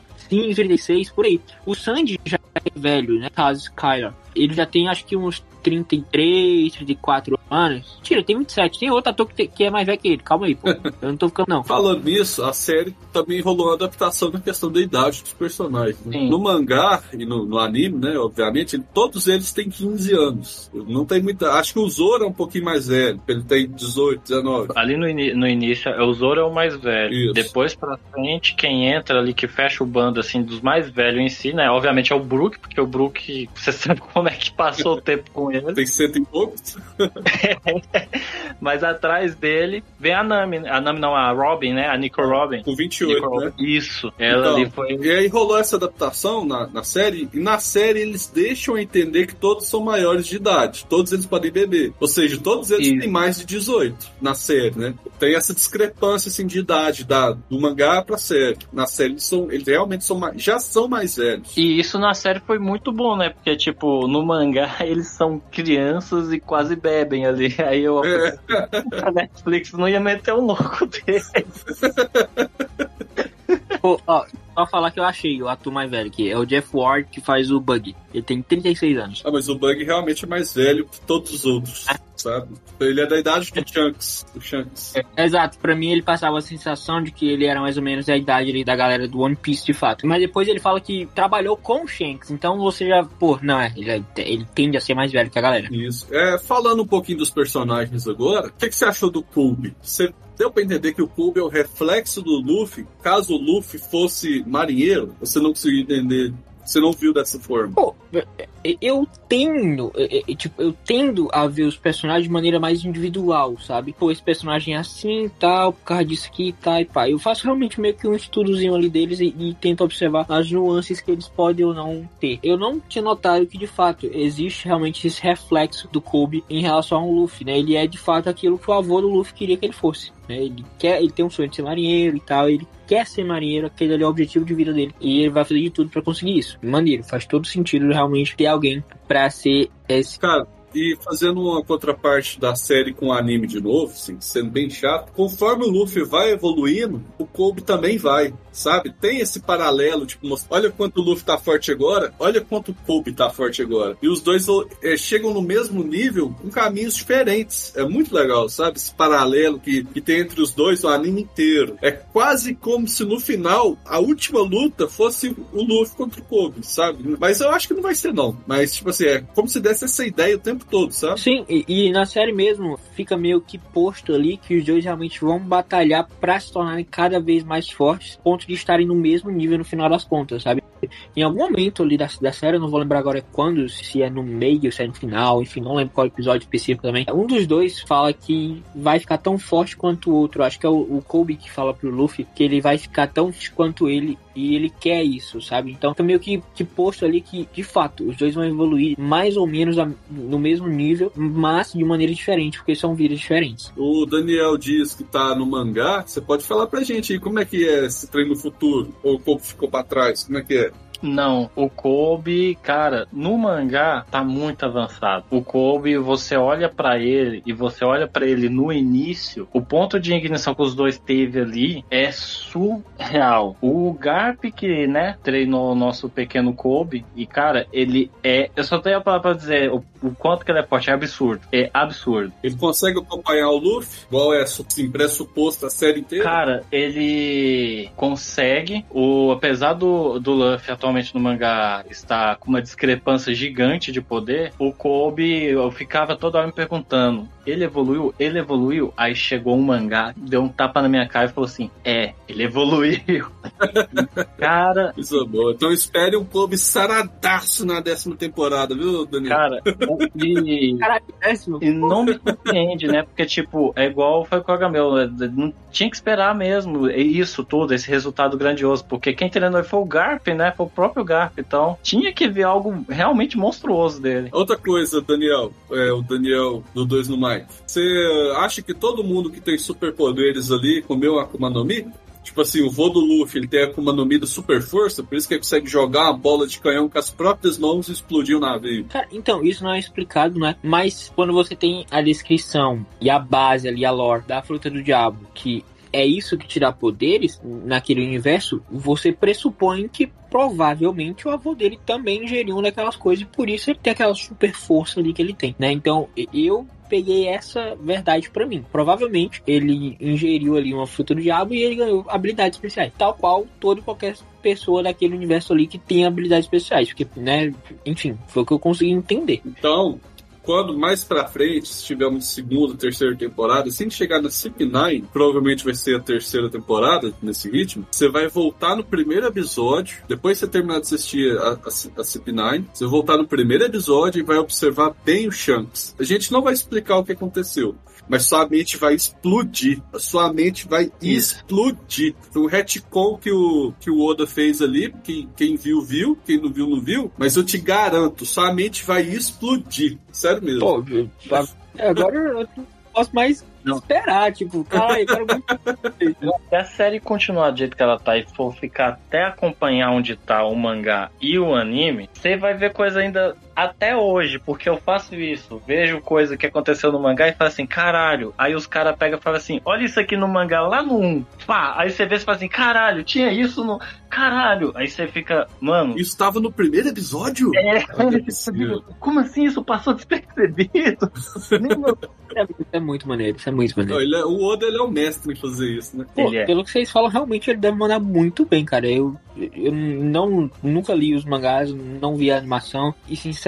36, por aí. O Sandy já é velho, né? Caso Skylar. Ele já tem acho que uns 33, 34 anos. Tira, tem 27. Tem outro ator que, tem- que é mais velho que ele. Calma aí, pô. Eu não tô ficando, não. Falando nisso, a série também rolou uma adaptação na questão da idade dos personagens. né? Sim. No mangá e no, no anime, né, obviamente, ele- todos eles têm 15 anos. Não tem muita. Acho que o Zoro é um pouquinho mais velho, ele tem 18, 19. Ali no, no início, é o Zoro é o mais velho. Isso. Depois pra frente, quem entra ali, que fecha o bando, assim, dos mais velhos em si, né? Obviamente é o Brook, porque o Brook, você sabe como é que passou o tempo com dele. Tem cento e poucos. Mas atrás dele vem a Nami. A Nami não, a Robin, né? A Nico Robin. Com 28, Nico né? Robin. Isso. Ela Então, ali foi. E aí rolou essa adaptação na, na série, e na série eles deixam entender que todos são maiores de idade. Todos eles podem beber. Ou seja, todos eles Isso. têm mais de 18 na série, né? Tem essa discrepância assim, de idade da, do mangá pra série. Na série eles, são, eles realmente são mais, já são mais velhos. E isso na série foi muito bom, né? Porque, tipo, no mangá eles são crianças e quase bebem ali. Aí eu É. a Netflix não ia meter o louco dele. Pô, ó, só falar que eu achei o ator mais velho, que é o Jeff Ward, que faz o Bug. Ele tem 36 anos. Ah, mas o Bug realmente é mais velho que todos os outros, sabe? Ele é da idade do Chunks. Do Shanks. Exato, pra mim ele passava a sensação de que ele era mais ou menos a idade ali da galera do One Piece de fato. Mas depois ele fala que trabalhou com o Shanks, então você já, pô, não é, ele, é- ele tende a ser mais velho que a galera. Isso. É, falando um pouquinho dos personagens agora, o que, que você achou do Kobe? Você deu pra entender que o Kobe é o reflexo do Luffy? Caso o Luffy fosse marinheiro, você não conseguiu entender. Você não viu dessa forma. Pô, eu tendo, é, é, tipo, eu tendo a ver os personagens de maneira mais individual, sabe? Pô, esse personagem é assim tal, por causa disso aqui tal e pá. Eu faço realmente meio que um estudozinho ali deles e, e tento observar as nuances que eles podem ou não ter. Eu não tinha notado que, de fato, existe realmente esse reflexo do Kobe em relação ao Luffy, né? Ele é, de fato, aquilo que o avô do Luffy queria que ele fosse. Né? Ele quer, ele tem um sonho de ser marinheiro e tal, ele quer ser marinheiro, aquele ali é o objetivo de vida dele. E ele vai fazer de tudo pra conseguir isso. Maneiro, faz todo sentido realmente ter alguém pra ser esse. Cara, e fazendo uma contraparte da série com o anime de novo, assim, sendo bem chato, conforme o Luffy vai evoluindo, o Kobe também vai, sabe? Tem esse paralelo, tipo, olha quanto o Luffy tá forte agora, olha quanto o Kobe tá forte agora. E os dois é, chegam no mesmo nível com caminhos diferentes. É muito legal, sabe? Esse paralelo que, que tem entre os dois o anime inteiro. É quase como se no final a última luta fosse o Luffy contra o Kobe, sabe? Mas eu acho que não vai ser, não. Mas, tipo assim, é como se desse essa ideia o tempo todo, sabe? Sim, e, e na série mesmo fica meio que posto ali que os dois realmente vão batalhar pra se tornarem cada vez mais fortes, ponto de estarem no mesmo nível no final das contas, sabe? Em algum momento ali da, da série, não vou lembrar agora quando, se é no meio, se é no final, enfim, não lembro qual episódio específico também. Um dos dois fala que vai ficar tão forte quanto o outro. Acho que é o, o Kobe que fala pro Luffy que ele vai ficar tão forte quanto ele e ele quer isso, sabe? Então fica meio que, que posto ali que, de fato, os dois vão evoluir mais ou menos a- no mesmo nível, mas de maneira diferente, porque são vidas diferentes. O Daniel diz que tá no mangá. Você pode falar pra gente aí como é que é esse treino no futuro? Ou o Kobe ficou pra trás? Como é que é? Não, o Kobe, cara, no mangá tá muito avançado. O Kobe, você olha pra ele e você olha pra ele no início, o ponto de ignição que os dois teve ali é surreal. O Garp que, né, treinou o nosso pequeno Kobe e cara, ele é, eu só tenho a palavra pra dizer o, o quanto que ele é forte, é absurdo. É absurdo. Ele consegue acompanhar o Luffy? Igual é assim, pressuposto a série inteira? Cara, ele consegue. O, apesar do, do Luffy atualmente no mangá estar com uma discrepância gigante de poder, o Kobe eu ficava toda hora me perguntando: ele evoluiu? Ele evoluiu? Aí chegou um mangá, deu um tapa na minha cara e falou assim: é, ele evoluiu. cara, Coisa boa. Então espere um Kobe saradaço na décima temporada, viu, Daniel? cara, e. Caralho. E não me surpreende, né? Porque, tipo, é igual foi com o Agamel. né? Não tinha que esperar mesmo isso tudo, esse resultado grandioso. Porque quem treinou foi o Garp, né? Foi o próprio Garp. Então, tinha que ver algo realmente monstruoso dele. Outra coisa, Daniel, é, o Daniel do 2 no Mike. Você acha que todo mundo que tem superpoderes ali comeu a Akuma no Mi? Tipo assim, o vô do Luffy, ele tem a Akuma no Mi da super força, por isso que ele consegue jogar uma bola de canhão com as próprias mãos e explodir o navio. Cara, então, isso não é explicado, né? Mas quando você tem a descrição e a base ali, a lore da fruta do diabo, que é isso que te dá poderes naquele universo, você pressupõe que provavelmente o avô dele também ingeriu daquelas coisas e por isso ele tem aquela super força ali que ele tem, né? Então, eu peguei essa verdade pra mim. Provavelmente ele ingeriu ali uma fruta do diabo e ele ganhou habilidades especiais, tal qual toda e qualquer pessoa daquele universo ali que tem habilidades especiais, porque, né, enfim, foi o que eu consegui entender. Então, quando mais pra frente, se tivermos segunda, terceira temporada, assim que chegar na CP9, provavelmente vai ser a terceira temporada nesse ritmo, você vai voltar no primeiro episódio, depois você terminar de assistir a, a, a CP9, você vai voltar no primeiro episódio e vai observar bem o Shanks. A gente não vai explicar o que aconteceu mas sua mente vai explodir. Sua mente vai explodir. Foi um retcon que o, que o Oda fez ali. Quem, quem viu, viu. Quem não viu, não viu. Mas eu te garanto, sua mente vai explodir. Sério mesmo. Pô, eu- agora eu não posso mais Não. esperar, tipo, cara, eu quero muito. Se a série continuar do jeito que ela tá e for ficar até acompanhar onde tá o mangá e o anime, você vai ver coisa ainda até hoje, porque eu faço isso. Vejo coisa que aconteceu no mangá e falo assim, caralho. Aí os caras pegam e falam assim, olha isso aqui no mangá lá no 1. Pá, aí você vê e fala assim, caralho, tinha isso no. Caralho. Aí você fica, mano. Isso estava no primeiro episódio? É, como assim isso passou despercebido? É, isso é muito maneiro, isso é muito maneiro. Não, é- o Oda ele é o mestre em fazer isso, né? Pô, é. pelo que vocês falam, realmente ele deve mandar muito bem, cara. Eu, eu não, nunca li os mangás, não vi a animação. E sinceramente,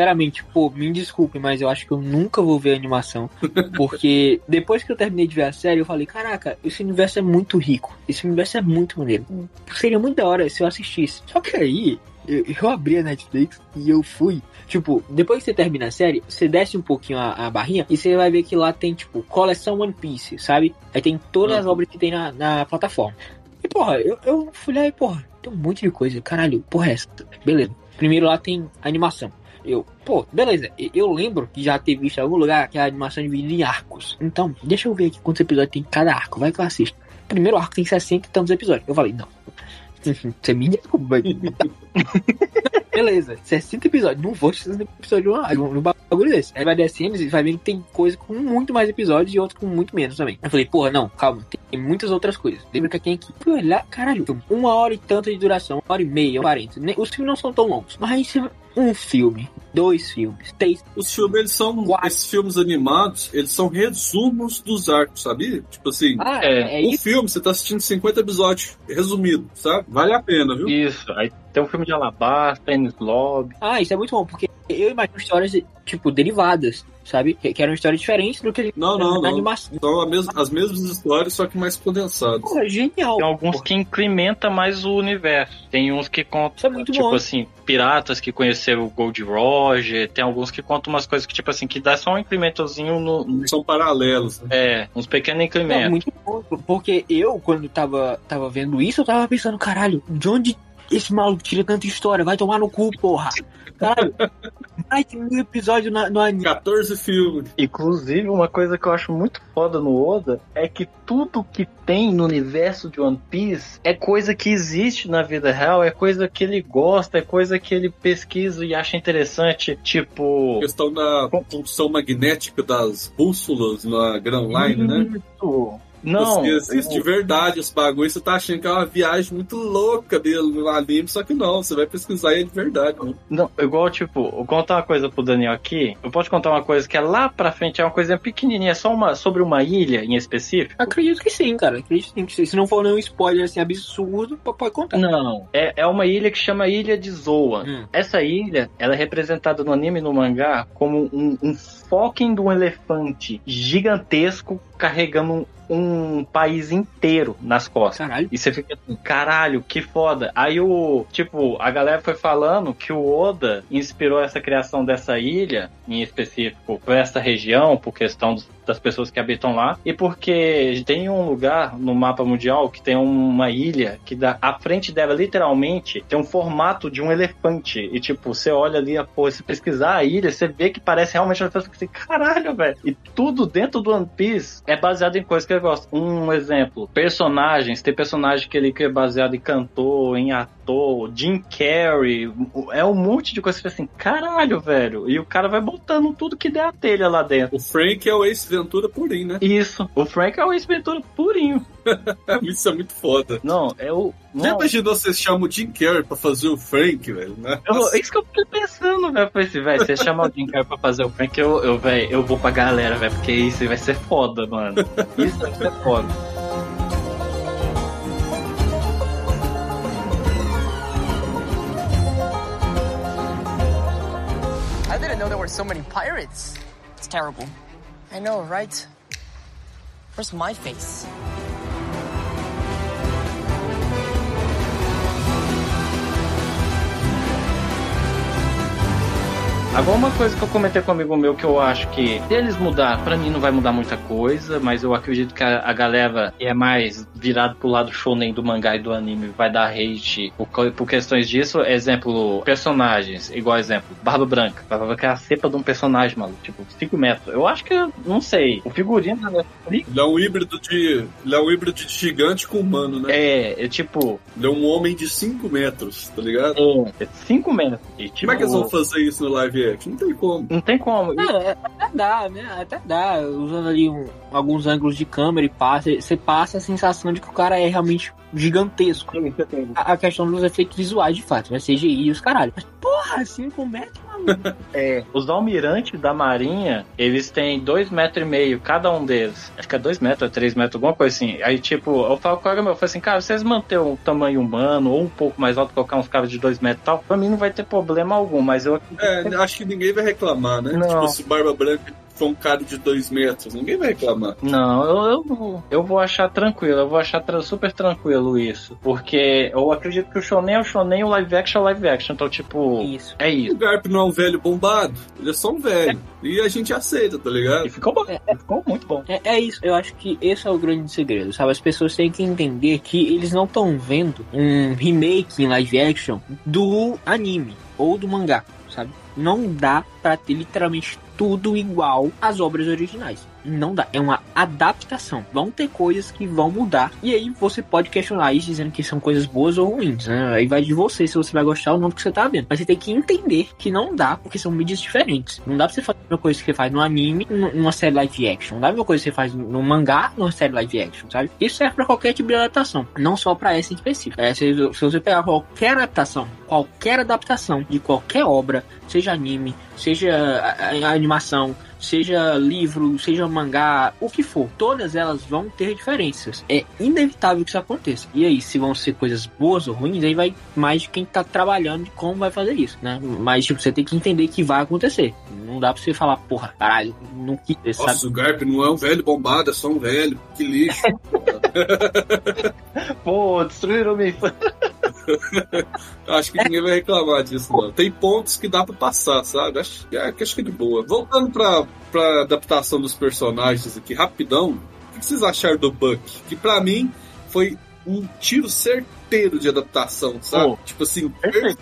pô, me desculpe, mas eu acho que eu nunca vou ver a animação. Porque depois que eu terminei de ver a série, eu falei, caraca, esse universo é muito rico. Esse universo é muito maneiro. Seria muito da hora se eu assistisse. Só que aí, eu, eu abri a Netflix e eu fui. Tipo, depois que você termina a série, você desce um pouquinho a, a barrinha e você vai ver que lá tem, tipo, coleção One Piece, sabe? Aí tem todas as Uhum. obras que tem na, na plataforma. E, porra, eu, eu fui lá e, porra, tem um monte de coisa. Caralho, porra, é essa. Beleza. Primeiro lá tem animação. Eu, pô, beleza. Eu lembro que já ter visto em algum lugar que a animação é dividida em arcos. Então, deixa eu ver aqui quantos episódios tem cada arco. Vai que eu assisto. Primeiro arco tem 60 e tantos episódios. Eu falei, não. Você me desculpa. Beleza, 60 episódios. Não vou assistir 60 episódios num bagulho desse. Aí vai descendo e vai vendo que tem coisa com muito mais episódios e outros com muito menos também. Eu falei, porra, não, calma, tem muitas outras coisas. Lembra que tem aqui. Fui caralho, uma hora e tanto de duração, uma hora e meia, quarenta. Nem- Os filmes não são tão longos. Mas um filme, dois filmes, três. Os filmes, eles são. Quatro. Esses filmes animados, eles são resumos dos arcos, sabia? Tipo assim. Ah, É. é, o isso. filme, você tá assistindo 50 episódios resumido, sabe? Vale a pena, viu? Isso. Aí tem um filme de Alabasta, Ennis Lobby. Ah, isso é muito bom, porque eu imagino histórias, tipo, derivadas, sabe? Que, que eram histórias diferentes do que ele Não, não, na não. animação. São a mes- as mesmas histórias, só que mais condensadas. Porra, genial. Tem alguns que incrementa mais o universo. Tem uns que contam, Isso é muito tipo bom. assim, piratas que conheceram o Gold Roger. Tem alguns que contam umas coisas que, tipo assim, que dá só um incrementozinho no. São paralelos, né? É, uns pequenos Não, incrementos. muito bom, porque eu, quando tava, tava vendo isso, eu tava pensando, caralho, de onde esse maluco tira tanta história? Vai tomar no cu, porra. Caralho, mais de mil episódios na- no anime. 14 filmes. Inclusive, uma coisa que eu acho muito foda no Oda é que tudo que tem no universo de One Piece é coisa que existe na vida real, é coisa que ele gosta, é coisa que ele pesquisa e acha interessante. Tipo. questão da função magnética das bússolas na Grand Line, né? Isso. Não. você assiste de verdade os bagulhos, você tá achando que é uma viagem muito louca dele no anime, só que não, você vai pesquisar e é de verdade. Né? Não, igual, tipo, eu vou contar uma coisa pro Daniel aqui. Eu posso contar uma coisa que é lá pra frente, é uma coisa pequenininha, é só uma sobre uma ilha em específico. Acredito que sim, cara. Acredito que sim. Se não for nenhum spoiler assim absurdo, pode contar. Não, é, é uma ilha que chama Ilha de Zoa. Hum. Essa ilha, ela é representada no anime e no mangá como um, um fucking de um elefante gigantesco carregando um, país inteiro nas costas. Caralho. E você fica assim, caralho, que foda. Aí o, tipo, a galera foi falando que o Oda inspirou essa criação dessa ilha, em específico, por essa região, por questão dos- das pessoas que habitam lá, e porque tem um lugar no mapa mundial que tem uma ilha que dá, à frente dela, literalmente, tem um formato de um elefante. E tipo, você olha ali, pô, se pesquisar a ilha, você vê que parece realmente um elefante. Você fica assim, caralho, velho. E tudo dentro do One Piece é baseado em coisas que eu gosto. Um exemplo, personagens, tem personagem que ele que é baseado em cantor, em ator, Jim Carrey, é um monte de coisa que assim, caralho, velho. E o cara vai botando tudo que der a telha lá dentro. O Frank é o Ace Ventura purinho, né? Isso, o Frank é o ex-ventura purinho. Isso é muito foda. Não, é o. Já Não, imaginou você chama o Jim Carrey pra fazer o Frank, velho? Né? eu, é isso que eu fiquei pensando, velho. Falei assim, velho, se você chamar o Jim Carrey pra fazer o Frank, eu, eu, velho, eu vou pra galera, velho, porque isso vai ser foda, mano. Isso vai ser foda. I didn't know there were so many pirates. That's terrible. I know, right? Where's my face? Agora uma coisa que eu comentei com um amigo meu que eu acho que se eles mudar, pra mim não vai mudar muita coisa, mas eu acredito que a, a galera que é mais virado pro lado shonen do mangá e do anime vai dar hate por, por questões disso. Exemplo, personagens, igual exemplo, Barba Branca. Barba Branca é a cepa de um personagem, maluco, tipo, 5 metros. Eu acho que, não sei, o figurino da Netflix Ele é um híbrido de. Ele é um híbrido de gigante com humano, né? é, é tipo, Ele é um homem de 5 metros, tá ligado? é 5 metros. E, tipo, Como é que eles vão fazer isso no live Não tem como. Não tem como. E- É, até dá, né? Até dá. Usando ali um- alguns ângulos de câmera e passa, você passa a sensação de que o cara é realmente gigantesco. A, a questão dos efeitos visuais, de fato, né? CGI e os caralho. Mas, porra, 5 metros, maluco. É, os almirantes da marinha, eles têm dois metros e meio, cada um deles. Acho que é dois metros, é três metros, alguma coisa assim. Aí, tipo, eu falo com o meu, eu falo assim, cara, vocês manter o tamanho humano ou um pouco mais alto, colocar uns caras de dois metros e tal, pra mim não vai ter problema algum, mas eu É, acho que ninguém vai reclamar, né? Não. Tipo, se Barba Branca um cara de 2 metros, ninguém vai reclamar. Não, eu, eu, eu vou achar tranquilo, eu vou achar tra- super tranquilo isso. Porque eu acredito que o shonen é o shonen, o live action é o live action. Então, tipo, Isso. é O isso. Garp não é um velho bombado, ele é só um velho. E a gente aceita, tá ligado? E ficou bom, ficou muito bom. É, é isso, eu acho que esse é o grande segredo, sabe? As pessoas têm que entender que eles não estão vendo um remake em live action do anime ou do mangá, sabe? Não dá pra ter literalmente tudo igual às obras originais. Não dá, é uma adaptação. Vão ter coisas que vão mudar. E aí você pode questionar isso dizendo que são coisas boas ou ruins, né? Aí vai de você se você vai gostar ou não do que você tá vendo. Mas você tem que entender que não dá, porque são mídias diferentes. Não dá pra você fazer a mesma coisa que você faz no anime, num- numa série live action. Não dá a mesma coisa que você faz no mangá, numa série live action, sabe? Isso serve pra qualquer tipo de adaptação, não só pra essa em específico. É, se, se você pegar qualquer adaptação, qualquer adaptação de qualquer obra, seja anime, seja a- a- animação, seja livro, seja mangá, o que for, todas elas vão ter diferenças. É inevitável que isso aconteça. E aí, se vão ser coisas boas ou ruins, aí vai mais de quem tá trabalhando de como vai fazer isso, né? Mas, tipo, você tem que entender que vai acontecer. Não dá pra você falar, porra, caralho, não quis, sabe? Nossa, o Garp não é um velho bombado, é só um velho. Que lixo. Pô, destruíram minha infância. acho que ninguém vai reclamar disso, não. Tem pontos que dá pra passar, sabe? Acho, é, que acho que é de boa. Voltando pra, pra adaptação dos personagens aqui, rapidão. O que vocês acharam do Buck? Que pra mim foi um tiro certeiro de adaptação, sabe? Pô, tipo assim, perfeito,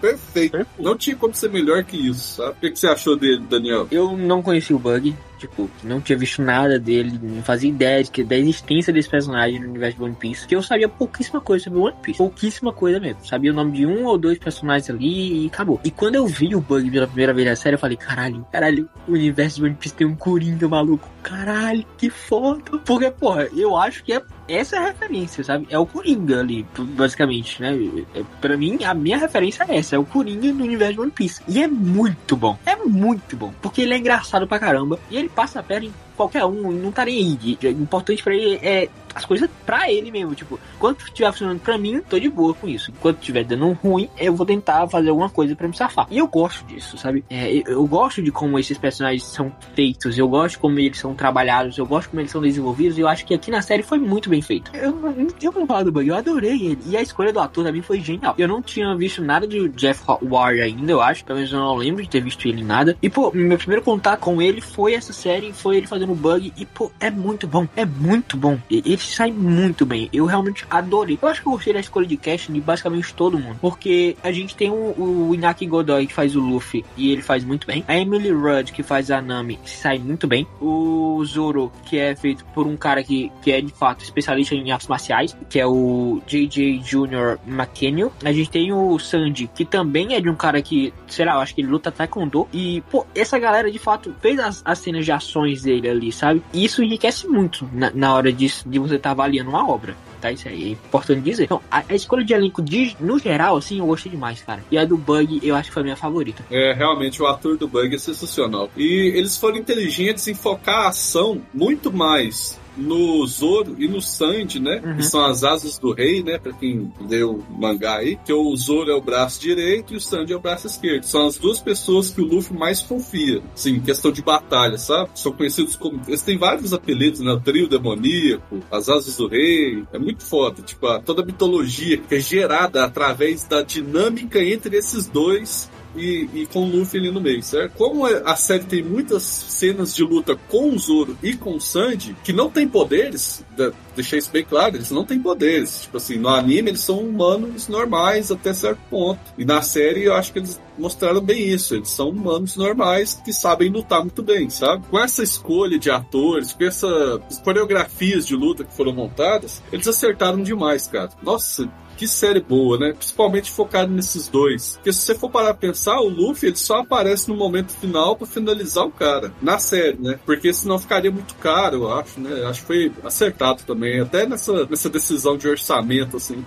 perfeito. Perfeito. Não tinha como ser melhor que isso, sabe? O que que você achou dele, Daniel? Eu não conheci o Bug, tipo, não tinha visto nada dele, não fazia ideia de que, da existência desse personagem no universo de One Piece, que eu sabia pouquíssima coisa sobre One Piece, pouquíssima coisa mesmo. Sabia o nome de um ou dois personagens ali e acabou. E quando eu vi o Bug pela primeira vez na série, eu falei, caralho, caralho, o universo de One Piece tem um Coringa maluco, caralho, que foda. Porque, porra, eu acho que é essa é a referência, sabe? É o Coringa ali, basicamente, né? É, Pra mim, a minha referência é essa, é o Coringa no universo de One Piece. E é muito bom, é muito bom, porque ele é engraçado pra caramba e ele passa a perna em qualquer um não tá nem aí. O importante pra ele é as coisas pra ele mesmo, tipo, quando estiver funcionando pra mim, tô de boa com isso. Enquanto estiver dando ruim, eu vou tentar fazer alguma coisa pra me safar. E eu gosto disso, sabe? É, eu, gosto de como esses personagens são feitos, eu gosto como eles são trabalhados, eu gosto como eles são desenvolvidos, e eu acho que aqui na série foi muito bem feito. Eu não tenho como do Bug, eu adorei ele. E a escolha do ator também foi genial. Eu não tinha visto nada de Jeff Ward ainda, eu acho. Pelo menos eu não lembro de ter visto ele em nada. E, pô, meu primeiro contato com ele foi essa série, foi ele fazendo Bug. E, pô, é muito bom. É muito bom. Ele sai muito bem. Eu realmente adorei. Eu acho que eu gostei da escolha de casting de basicamente todo mundo. Porque a gente tem o, o Inaki Godoy, que faz o Luffy, e ele faz muito bem. A Emily Rudd, que faz a Nami, sai muito bem. O Zoro, que é feito por um cara que, que é de fato especialista em artes marciais, que é o JJ Jr. McKenniel. A gente tem o Sandy, que também é de um cara que, sei lá, eu acho que ele luta taekwondo. E, pô, essa galera de fato fez as, as cenas de ações dele ali, sabe? E isso enriquece muito na, na hora de, de você estar avaliando uma obra. Tá, isso aí é importante dizer. Então, a, a escolha de elenco, de, no geral, assim, eu gostei demais, cara. E a do Bug, eu acho que foi a minha favorita. É, realmente, o ator do Bug é sensacional. E eles foram inteligentes em focar a ação muito mais no Zoro e no Sandy, né? Uhum. Que são as asas do rei, né? Pra quem leu o mangá aí. Que o Zoro é o braço direito e o Sandy é o braço esquerdo. São as duas pessoas que o Luffy mais confia. Sim, questão de batalha, sabe? São conhecidos como. Eles têm vários apelidos, né? O trio demoníaco, as asas do rei. É muito foda. Tipo, a- toda a mitologia que é gerada através da dinâmica entre esses dois e, e com o Luffy ali no meio, certo? Como é- a série tem muitas cenas de luta com o Zoro e com o Sandy, que não tem poderes, deixei isso bem claro, eles não têm poderes. Tipo assim, no anime eles são humanos normais até certo ponto. E na série eu acho que eles mostraram bem isso. Eles são humanos normais que sabem lutar muito bem, sabe? Com essa escolha de atores, com essas coreografias de luta que foram montadas, eles acertaram demais, cara. Nossa, que série boa, né? Principalmente focado nesses dois. Porque se você for parar pra pensar, o Luffy ele só aparece no momento final pra finalizar o cara. Na série, né? Porque senão ficaria muito caro, eu acho, né? Acho que foi acertado também. Até nessa, nessa decisão de orçamento, assim.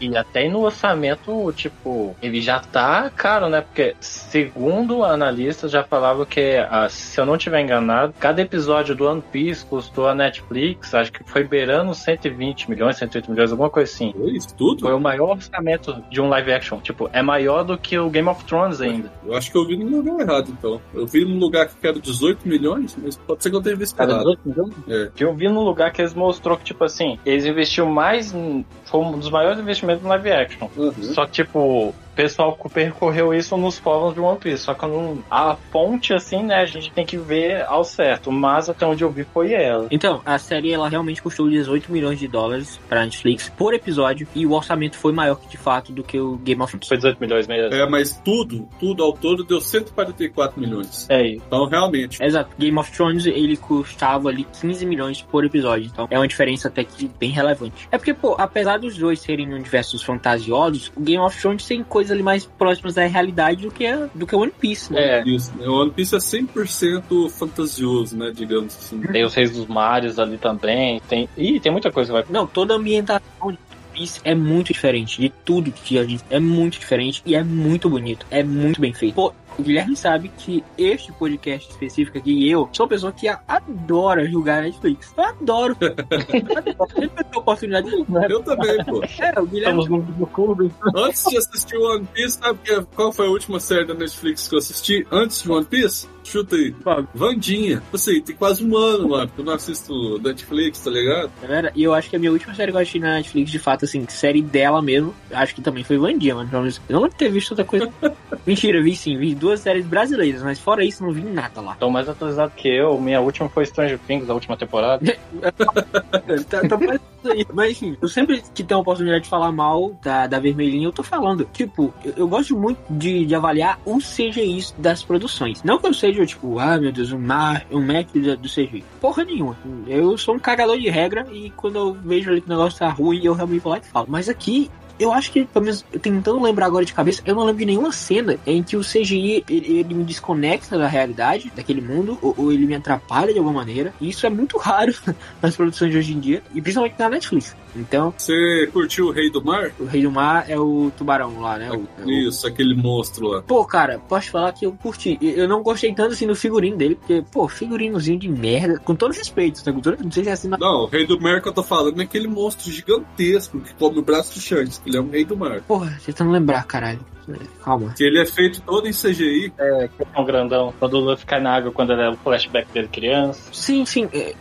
E até no orçamento, tipo, ele já tá caro, né? Porque, segundo analistas, já falava que, ah, se eu não tiver enganado, cada episódio do One Piece custou a Netflix, acho que foi beirando 120 milhões, 108 milhões, alguma coisa assim. Isso tudo? Foi o maior orçamento de um live action. Tipo, é maior do que o Game of Thrones ainda. Eu acho que eu vi no lugar errado, então. Eu vi num lugar que quero 18 milhões, mas pode ser que eu tenha visto errado. 18 milhões? É. Eu vi num lugar que eles mostrou que, tipo assim, eles investiram mais. em- Foi um dos maiores investimentos no live action. Uhum. Só que, tipo, pessoal percorreu isso nos fóruns de One Piece. Só que não, a fonte, assim, né, a gente tem que ver ao certo. Mas até onde eu vi foi ela. Então, a série ela realmente custou 18 milhões de dólares pra Netflix por episódio e o orçamento foi maior que de fato do que o Game of Thrones. Foi 18 milhões mesmo. É, mas tudo, tudo ao todo deu 144 milhões. É isso. Então, realmente. Exato, Game of Thrones ele custava ali 15 milhões por episódio, então é uma diferença até que bem relevante. É porque, pô, apesar dos dois serem universos fantasiosos, o Game of Thrones tem coisas ali mais próximas da realidade do que, a- do que One Piece, né? É. Isso, né? O One Piece é 100% fantasioso, né? Digamos assim. Tem os Reis dos Mares ali também. Tem. Ih, tem muita coisa que vai. Não, toda a ambientação de One Piece é muito diferente de tudo que a gente é muito diferente e é muito bonito, é muito bem feito. Pô, o Guilherme sabe que este podcast específico aqui, e eu, sou uma pessoa que adora julgar Netflix. Eu adoro. Sempre tenho oportunidade de Eu também, pô. É, o Guilherme Estamos no vídeo clube. Antes de assistir One Piece, sabe que- qual foi a última série da Netflix que eu assisti antes de One Piece? Chuta aí. Qual? Vandinha. Assim, tem quase um ano, mano, que eu não assisto Netflix, tá ligado? Galera, e eu acho que a minha última série que eu assisti na Netflix, de fato, assim, série dela mesmo, acho que também foi Vandia, mano. Pelo menos, Eu não lembro de ter visto outra coisa. Mentira, vi sim, vi duas séries brasileiras, mas fora isso, não vi nada lá. Estão mais atualizados que eu. Minha última foi Stranger Things, a última temporada. tá, tá aí. Mas enfim, eu sempre que tenho a oportunidade de falar mal da, da Vermelhinha, eu tô falando. Tipo, eu, eu gosto muito de, de avaliar o CGI das produções. Não que eu seja, tipo, ah, meu Deus, um, mar, um mestre do, do CGI. Porra nenhuma. Eu sou um cagador de regra e quando eu vejo ali que o negócio tá ruim, eu realmente vou lá e falo. Mas aqui, eu acho que, pelo menos, tentando lembrar agora de cabeça, eu não lembro de nenhuma cena em que o CGI ele, ele me desconecta da realidade, daquele mundo, ou, ou ele me atrapalha de alguma maneira. E isso é muito raro nas produções de hoje em dia, e principalmente na Netflix. Então, Você curtiu o Rei do Mar? o Rei do Mar é o tubarão lá, né? O- é o- Isso, aquele monstro lá. Pô, cara, posso falar que eu curti. Eu não gostei tanto assim do figurino dele, porque, pô, figurinozinho de merda, com todo respeito, tá? Com todo, não sei se é assim, mas... Não, o Rei do Mar que eu tô falando é aquele monstro gigantesco que come o braço do Shanks, que ele é um Rei do Mar. Porra, tentando lembrar, caralho. Calma. Que ele é feito todo em CGI. É, que é um grandão. Quando o Luffy cai na água, quando ele é o flashback dele criança. Sim, sim. é,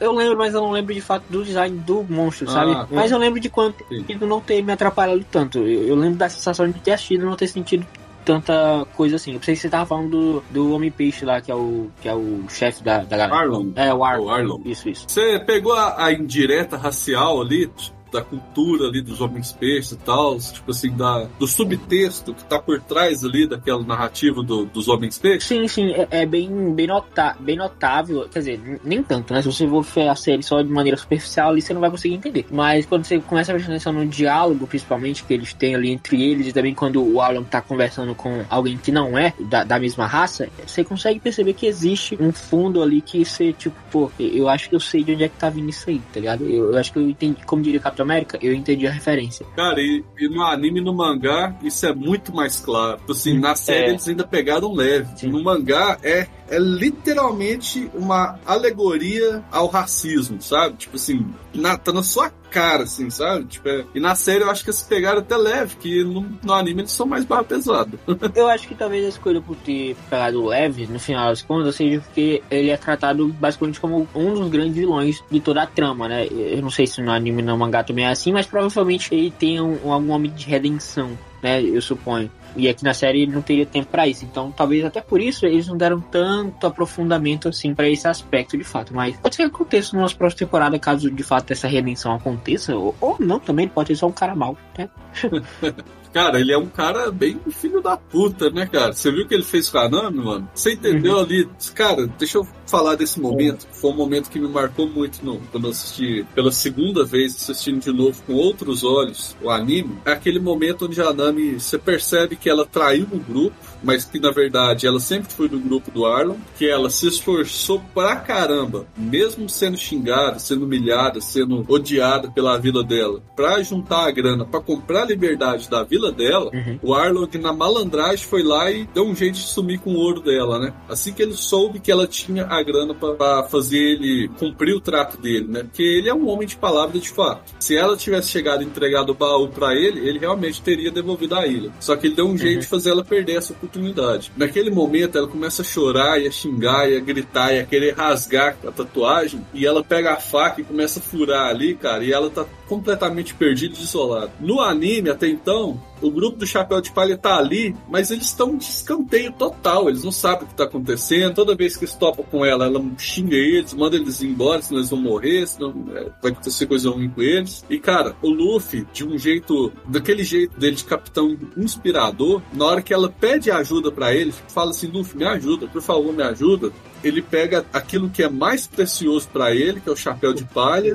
Eu lembro, mas eu não lembro de fato do design do monstro, Ah, sabe? é. Mas eu lembro de quanto de não ter me atrapalhado tanto. Eu, eu lembro da sensação de ter assistido e não ter sentido tanta coisa assim. Eu pensei que você tava falando do, do Homem-Peixe lá, que é o, que é o chefe da, da galera. Arlong. É, o Arlong. Isso, isso. Você pegou a, a indireta racial ali, da cultura ali dos homens peixes e tal, tipo assim, da, do subtexto que tá por trás ali daquela narrativa do- dos homens peixes? Sim, sim, é, é bem, bem, nota, bem notável. Quer dizer, nem tanto, né? Se você for ver a série só de maneira superficial ali, você não vai conseguir entender. Mas quando você começa a prestar atenção no diálogo, principalmente, que eles têm ali entre eles, e também quando o Alan tá conversando com alguém que não é da, da mesma raça, você consegue perceber que existe um fundo ali que você, tipo, pô, eu acho que eu sei de onde é que tá vindo isso aí, tá ligado? Eu, eu acho que eu entendi, como diria Capitão Capitão América, eu entendi a referência. Cara, e, e no anime e no mangá, isso é muito mais claro. Tipo Assim, na série É. eles ainda pegaram leve. Sim. No mangá é, é literalmente uma alegoria ao racismo, sabe? Tipo assim, na, tá na sua cara, assim, sabe? Tipo, é- e na série eu acho que eles pegaram até leve, que no, no anime eles são mais barra pesada. Eu acho que talvez a escolha por ter pegado leve, no final das contas, seja porque ele é tratado basicamente como um dos grandes vilões de toda a trama, né? Eu não sei se no anime e no mangá também é assim, mas provavelmente ele tem um, algum momento de redenção, né? Eu suponho. E aqui na série ele não teria tempo pra isso. Então, talvez até por isso eles não deram tanto aprofundamento assim pra esse aspecto de fato. Mas pode ser que aconteça nas próximas temporadas, caso de fato essa redenção aconteça. Ou, ou não também, pode ser só um cara mau, né? Cara, ele é um cara bem filho da puta, né, cara? Você viu o que ele fez com a Nami, mano? Você entendeu ali? Cara, deixa eu falar desse momento. Foi um momento que me marcou muito no, quando eu assisti pela segunda vez, assistindo de novo com outros olhos o anime. É aquele momento onde a Nami, você percebe que ela traiu o grupo, mas que na verdade ela sempre foi do grupo do Arlon, que ela se esforçou pra caramba, mesmo sendo xingada, sendo humilhada, sendo odiada pela vila dela, pra juntar a grana, pra comprar a liberdade da vila dela, Uhum. o Arlong, na malandragem, foi lá e deu um jeito de sumir com o ouro dela, né? Assim que ele soube que ela tinha a grana pra fazer ele cumprir o trato dele, né? Porque ele é um homem de palavra de fato. Se ela tivesse chegado e entregado o baú pra ele, ele realmente teria devolvido a ilha. Só que ele deu um jeito de fazer ela perder essa oportunidade. Naquele momento, ela começa a chorar e a xingar e a gritar e a querer rasgar a tatuagem. E ela pega a faca e começa a furar ali, cara. E ela tá completamente perdida e desolada. No anime, até então, o grupo do Chapéu de Palha tá ali, mas eles estão de escanteio total. Eles não sabem o que tá acontecendo. Toda vez que eles topam com ela, ela xinga eles, manda eles embora, senão eles vão morrer, senão é, vai acontecer coisa ruim com eles. E, cara, o Luffy, de um jeito, daquele jeito dele de capitão inspirador, na hora que ela pede ajuda pra ele, fala assim: Luffy, me ajuda, por favor, me ajuda. Ele pega aquilo que é mais precioso pra ele, que é o chapéu de palha,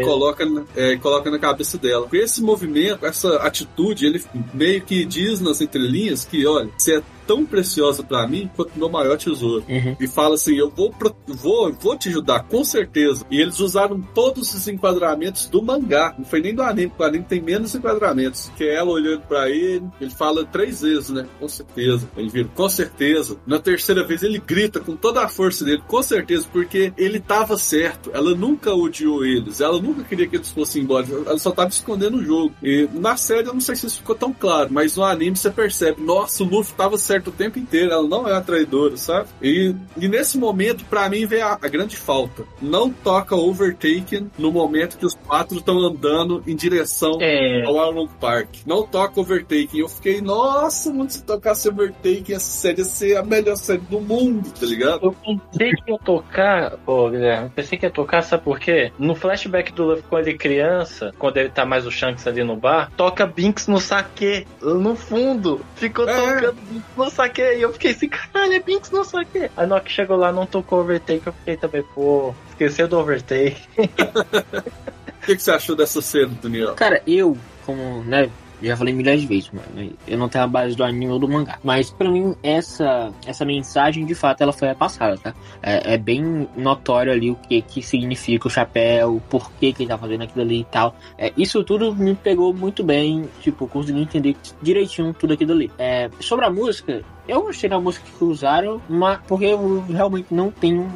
e coloca, na- é, coloca na cabeça dela. Com esse movimento, essa atitude, ele meio que diz nas entrelinhas que, olha, você é tão preciosa pra mim quanto meu maior tesouro. Uhum. E fala assim, eu vou, vou, vou te ajudar, com certeza. E eles usaram todos os enquadramentos do mangá. Não foi nem do anime, porque o anime tem menos enquadramentos. Que é ela olhando pra ele, ele fala três vezes, né? Com certeza. Ele vira, com certeza. Na terceira vez ele grita com toda a força dele, com certeza, porque ele tava certo. Ela nunca odiou eles. Ela nunca queria que eles fossem embora. Ela só tava escondendo o jogo. E na série eu não sei se isso ficou tão claro, mas no anime você percebe, nossa, o Luffy tava certo o tempo inteiro. Ela não é a traidora, sabe? E, e nesse momento, pra mim, veio a, a grande falta. Não toca Overtaken no momento que os quatro estão andando em direção É, ao Arlong Park. Não toca Overtaken. Eu fiquei, nossa, mano, se tocasse Overtaken, essa série ia ser a melhor série do mundo, tá ligado? Eu pensei que ia tocar, ô Guilherme, pensei que ia tocar, sabe por quê? No flashback do Luffy quando ele criança, quando ele tá mais o Shanks ali no bar, toca Binks no saque, no fundo. Ficou É. tocando Binks no saque, e eu fiquei assim, caralho, é Binks no saque. Aí na hora que chegou lá, não tocou Overtake, eu fiquei também, pô, esqueceu do Overtake. O que, que você achou dessa cena, Daniel? Cara, eu, como, né, já falei milhares de vezes, mano, eu não tenho a base do anime ou do mangá. Mas pra mim, essa, essa mensagem, de fato, ela foi passada, tá? É, é bem notório ali o que, que significa o chapéu, por que, que ele tá fazendo aquilo ali e tal. É, isso tudo me pegou muito bem, tipo, consegui entender direitinho tudo aquilo ali. É, sobre a música, eu gostei da música que usaram, mas porque eu realmente não tenho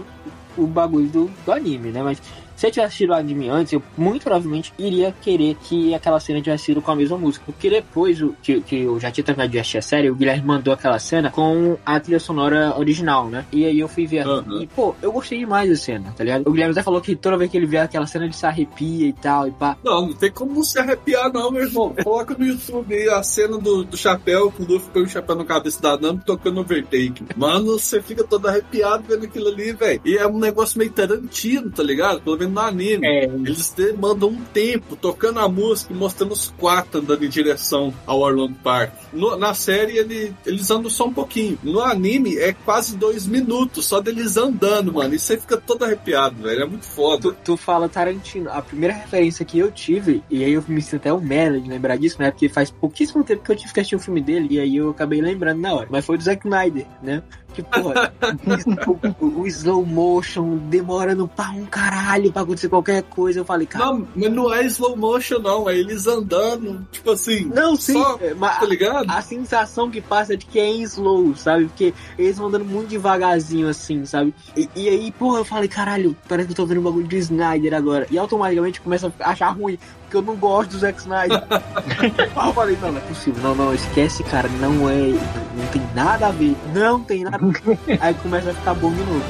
o bagulho do, do anime, né? Mas se eu tivesse assistido o anime antes, eu muito provavelmente iria querer que aquela cena tivesse sido com a mesma música. Porque depois o, que, que eu já tinha terminado de assistir a série, o Guilherme mandou aquela cena com a trilha sonora original, né? E aí eu fui ver. Uhum. E, pô, eu gostei demais da cena, tá ligado? O Guilherme até falou que toda vez que ele vê aquela cena ele se arrepia e tal, e pá. Não, não tem como se arrepiar, não, meu irmão. Coloca no YouTube aí a cena do, do chapéu, com o Luffy põe o chapéu na cabeça da Nami tocando overtake. Mano, você fica todo arrepiado vendo aquilo ali, velho. E é um negócio meio Tarantino, tá ligado? Pelo menos no anime. É, Eles demandam um tempo tocando a música e mostrando os quatro andando em direção ao Orlando Park. No- na série ele- eles andam só um pouquinho. No anime é quase dois minutos só deles andando, mano. E você fica todo arrepiado, velho. É muito foda. Tu, tu fala Tarantino. A primeira referência que eu tive, e aí eu me sinto até um merda de lembrar disso, né? Porque faz pouquíssimo tempo que eu tive que assistir o filme dele, e aí eu acabei lembrando na hora. Mas foi do Zack Snyder, né? Que, porra, o, o, o slow motion demorando pra um caralho pra acontecer qualquer coisa. Eu falei, cara. Não, mas não é slow motion, não. É eles andando, tipo assim. Não, sim, Só, é, mas tá ligado? A sensação que passa é de que é em slow, sabe? Porque eles vão andando muito devagarzinho, assim, sabe? E, e aí, porra, eu falei, caralho, parece que eu tô vendo um bagulho de Snyder agora. E automaticamente começa a achar ruim, porque eu não gosto do Zack Snyder. eu falei, não, não é possível, não, não, esquece, cara, não é, não tem nada a ver, não tem nada a ver. Aí começa a ficar bom de novo.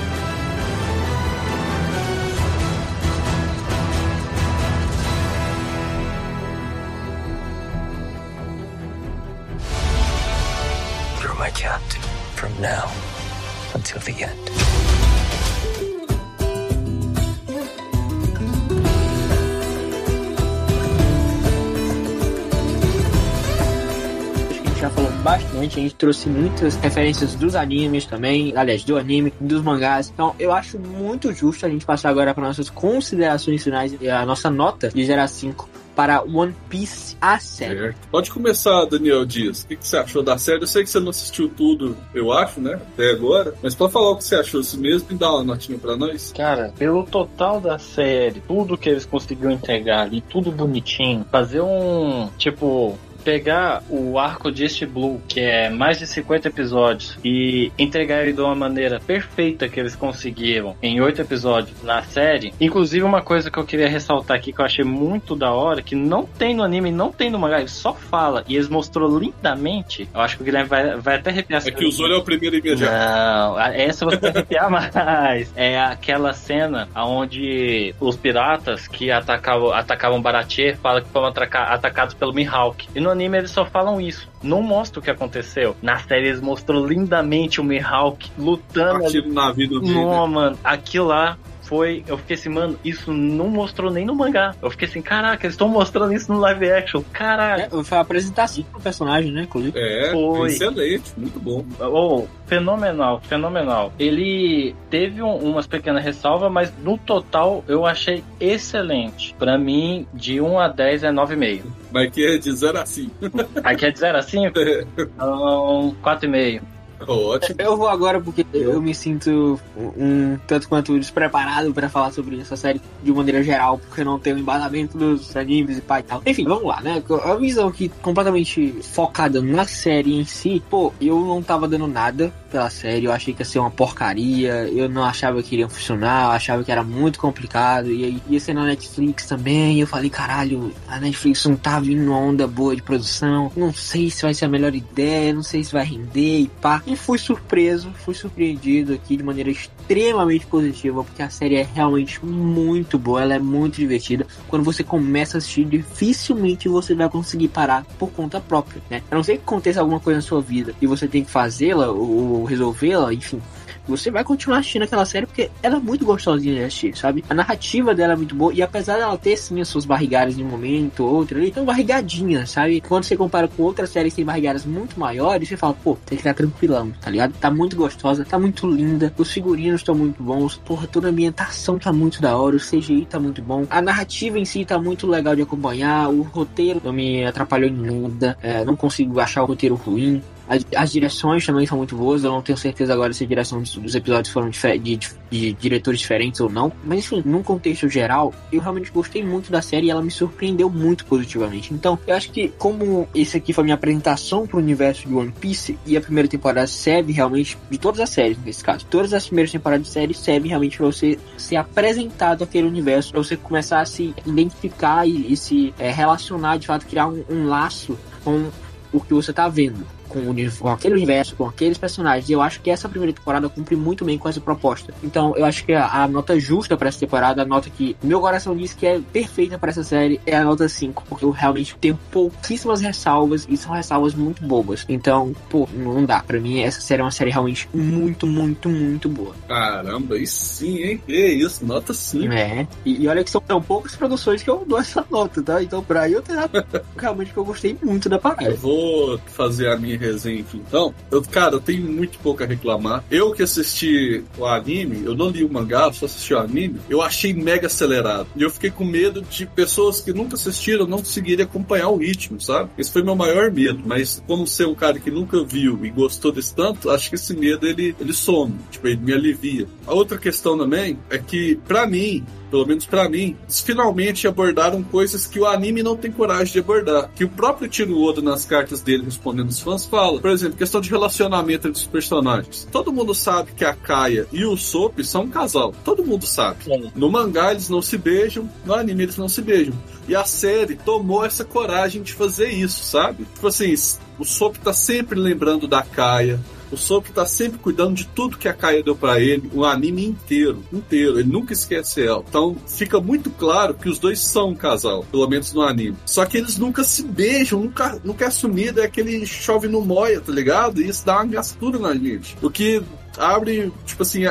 now until the end. Já falou bastante, a gente trouxe muitas referências dos animes também, aliás, do anime, dos mangás. Então, eu acho muito justo a gente passar agora para nossas considerações finais e a nossa nota de 0 a 5 para One Piece a série. Certo. Pode começar, Daniel Dias. O que, que você achou da série? Eu sei que você não assistiu tudo, eu acho, né? Até agora. Mas pode falar o que você achou assim mesmo e dar uma notinha pra nós. Cara, pelo total da série, tudo que eles conseguiram entregar ali, tudo bonitinho, fazer um tipo. Pegar o arco de East Blue, que é mais de 50 episódios, e entregar ele de uma maneira perfeita que eles conseguiram em oito episódios na série. Inclusive, uma coisa que eu queria ressaltar aqui que eu achei muito da hora, que não tem no anime, não tem no mangá, ele só fala, e eles mostrou lindamente. Eu acho que o Guilherme vai, vai até arrepiar. É que o Zoro é o primeiro imediato. Não, essa você vai arrepiar mais. É aquela cena onde os piratas que atacavam, atacavam Baratier falam que foram atacados pelo Mihawk. E no anime eles só falam isso. Não mostra o que aconteceu. Na série eles mostrou lindamente o Mihawk lutando ali. Aquilo na vida dele. Não, mano, aquilo lá foi. Eu fiquei assim, mano, isso não mostrou nem no mangá. Eu fiquei assim, caraca, eles estão mostrando isso no live action. Caralho. É, foi a apresentação do personagem, né, inclusive. É, Foi. excelente, muito bom. Oh, fenomenal, fenomenal. Ele teve um- umas pequenas ressalvas, mas no total eu achei excelente. Pra mim, de 1 a 10 é 9,5. Mas que é de 0 a 5. Aqui é de 0 a 5? Então, 4,5. Ótimo. Eu vou agora porque eu me sinto um tanto quanto despreparado pra falar sobre essa série de maneira geral, porque não tenho embasamento dos animes e pai e tal. Enfim, vamos lá, né? A visão aqui completamente focada na série em si, pô, eu não tava dando nada pela série, eu achei que ia ser uma porcaria, eu não achava que iria funcionar, eu achava que era muito complicado, e aí ia ser na Netflix também, eu falei, caralho, a Netflix não tá vindo uma onda boa de produção, não sei se vai ser a melhor ideia, não sei se vai render e pá. E fui surpreso, fui surpreendido aqui de maneira extremamente positiva, porque a série é realmente muito boa, ela é muito divertida. Quando você começa a assistir, dificilmente você vai conseguir parar por conta própria, né? A não ser que aconteça alguma coisa na sua vida e você tem que fazê-la ou resolvê-la, enfim. Você vai continuar assistindo aquela série porque ela é muito gostosinha de assistir, sabe? A narrativa dela é muito boa e apesar dela ter sim as suas barrigadas em um momento ou outro ali, são barrigadinhas, sabe? Quando você compara com outras séries que têm barrigadas muito maiores, você fala, pô, tem que estar tranquilão, tá ligado? Tá muito gostosa, tá muito linda, os figurinos estão muito bons, porra, toda a ambientação tá muito da hora, o CGI tá muito bom, a narrativa em si tá muito legal de acompanhar, o roteiro não me atrapalhou em nada, é, não consigo achar o roteiro ruim, as, as direções também são muito boas. Eu não tenho certeza agora se a direção dos, episódios foram de, de- de diretores diferentes ou não. Mas enfim, num contexto geral, eu realmente gostei muito da série e ela me surpreendeu muito positivamente. Então, eu acho que como esse aqui foi a minha apresentação pro universo de One Piece e a primeira temporada serve realmente, de todas as séries nesse caso, todas as primeiras temporadas de série servem realmente pra você ser apresentado àquele universo, pra você começar a se identificar e, e se é, relacionar, de fato, criar um, um laço com o que você tá vendo. Com, com aquele universo, com aqueles personagens. E eu acho que essa primeira temporada cumpre muito bem com essa proposta. Então, eu acho que a, a nota justa pra essa temporada, a nota que meu coração diz que é perfeita pra essa série, é a nota 5. Porque eu realmente tenho pouquíssimas ressalvas e são ressalvas muito bobas. Então, pô, não dá. Pra mim, essa série é uma série realmente muito, muito, muito boa. Caramba, aí sim, hein? Que isso, nota 5. É. E, e olha que são tão poucas produções que eu dou essa nota, tá? Então, pra eu ter realmente que eu gostei muito da parada. Eu vou fazer a minha minha resenha. Então, eu, cara, eu tenho muito pouco a reclamar. Eu que assisti o anime, eu não li o mangá, só assisti o anime, eu achei mega acelerado. E eu fiquei com medo de pessoas que nunca assistiram não conseguirem acompanhar o ritmo, sabe? Esse foi meu maior medo. Mas como ser um cara que nunca viu e gostou desse tanto, acho que esse medo ele, ele some. Tipo, ele me alivia. A outra questão também é que, para mim, pelo menos para mim, eles finalmente abordaram coisas que o anime não tem coragem de abordar. Que o próprio Tiro Oda, nas cartas dele respondendo os fãs, fala. Por exemplo, questão de relacionamento entre os personagens. Todo mundo sabe que a Kaia e o Sop são um casal. Todo mundo sabe. Sim. No mangá eles não se beijam, no anime eles não se beijam. E a série tomou essa coragem de fazer isso, sabe? Tipo assim, o Sop tá sempre lembrando da Kaia. O Sop tá sempre cuidando de tudo que a Kaia deu para ele, o anime inteiro, inteiro. Ele nunca esquece ela. Então fica muito claro que os dois são um casal, pelo menos no anime. Só que eles nunca se beijam, nunca, nunca é assumido, é aquele chove no moia, tá ligado? E isso dá uma gastura na gente. O que abre, tipo assim,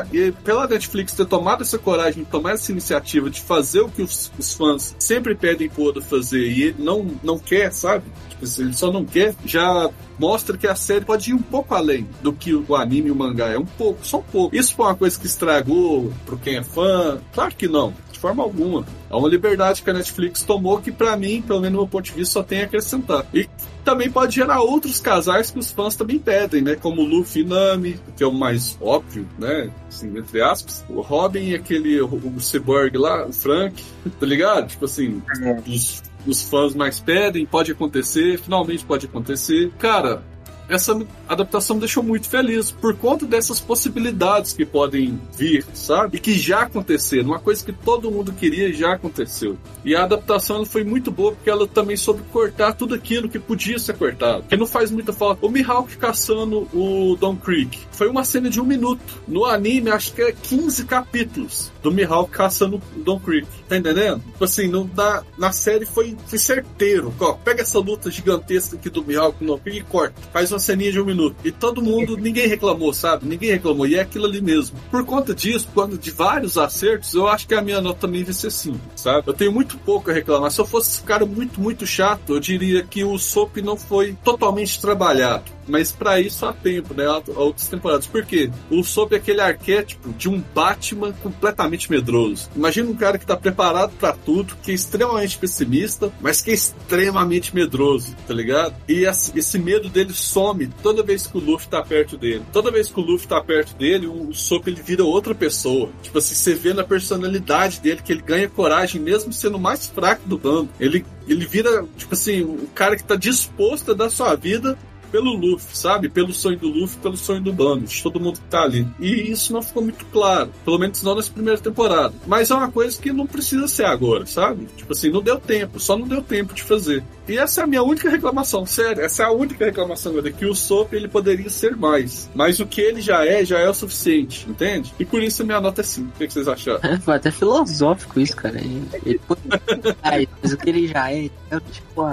pela Netflix ter tomado essa coragem, tomar essa iniciativa de fazer o que os, os fãs sempre pedem pro Oda fazer e ele não, não quer, sabe? Assim, ele só não quer, já mostra que a série pode ir um pouco além do que o anime e o mangá. É um pouco, só um pouco. Isso foi uma coisa que estragou pro quem é fã? Claro que não. De forma alguma. É uma liberdade que a Netflix tomou que, pra mim, pelo menos do meu ponto de vista, só tem a acrescentar. E também pode gerar outros casais que os fãs também pedem, né? Como Luffy e Nami, que é o mais óbvio, né? Assim, entre aspas. O Robin e aquele, o, o Cyborg lá, o Frank, tá ligado? Tipo assim, os, os fãs mais pedem, pode acontecer, finalmente pode acontecer. Cara, essa adaptação me deixou muito feliz por conta dessas possibilidades que podem vir, sabe? E que já aconteceram. Uma coisa que todo mundo queria já aconteceu. E a adaptação foi muito boa porque ela também soube cortar tudo aquilo que podia ser cortado. Que não faz muita falta. O Mihawk caçando o Don Creek foi uma cena de um minuto. No anime, acho que é 15 capítulos do Mihawk caçando o Don Creek. Tá entendendo? Tipo assim, no, na, na série foi, foi certeiro. Ó, pega essa luta gigantesca aqui do Mihawk no Don Creek e corta. Faz uma ceninha de um minuto. E todo mundo, ninguém reclamou, sabe? Ninguém reclamou. E é aquilo ali mesmo. Por conta disso, quando de vários acertos, eu acho que a minha nota também vai ser 5, sabe? Eu tenho muito pouco a reclamar. Se eu fosse um cara muito, muito chato, eu diria que o Soap não foi totalmente trabalhado. Mas para isso há tempo, né? Há outras temporadas. Por quê? O Soap é aquele arquétipo de um Batman completamente medroso. Imagina um cara que tá preparado para tudo, que é extremamente pessimista, mas que é extremamente medroso, tá ligado? E esse medo dele some toda vez que o Luffy tá perto dele. Toda vez que o Luffy tá perto dele, o Soap ele vira outra pessoa. Tipo assim, você vê na personalidade dele que ele ganha coragem mesmo sendo o mais fraco do bando. Ele ele vira, tipo assim, o cara que tá disposto a dar sua vida pelo Luffy, sabe? Pelo sonho do Luffy, pelo sonho do bando, de todo mundo que tá ali. E isso não ficou muito claro, pelo menos não nessa primeira temporada. Mas é uma coisa que não precisa ser agora, sabe? Tipo assim, não deu tempo, só não deu tempo de fazer. E essa é a minha única reclamação, sério. Essa é a única reclamação agora, que o Sop ele poderia ser mais. Mas o que ele já é, já é o suficiente, entende? E por isso a minha nota é 5. O que vocês acharam? Foi até filosófico isso, cara. Ele, ele mas o que ele já é, é tipo,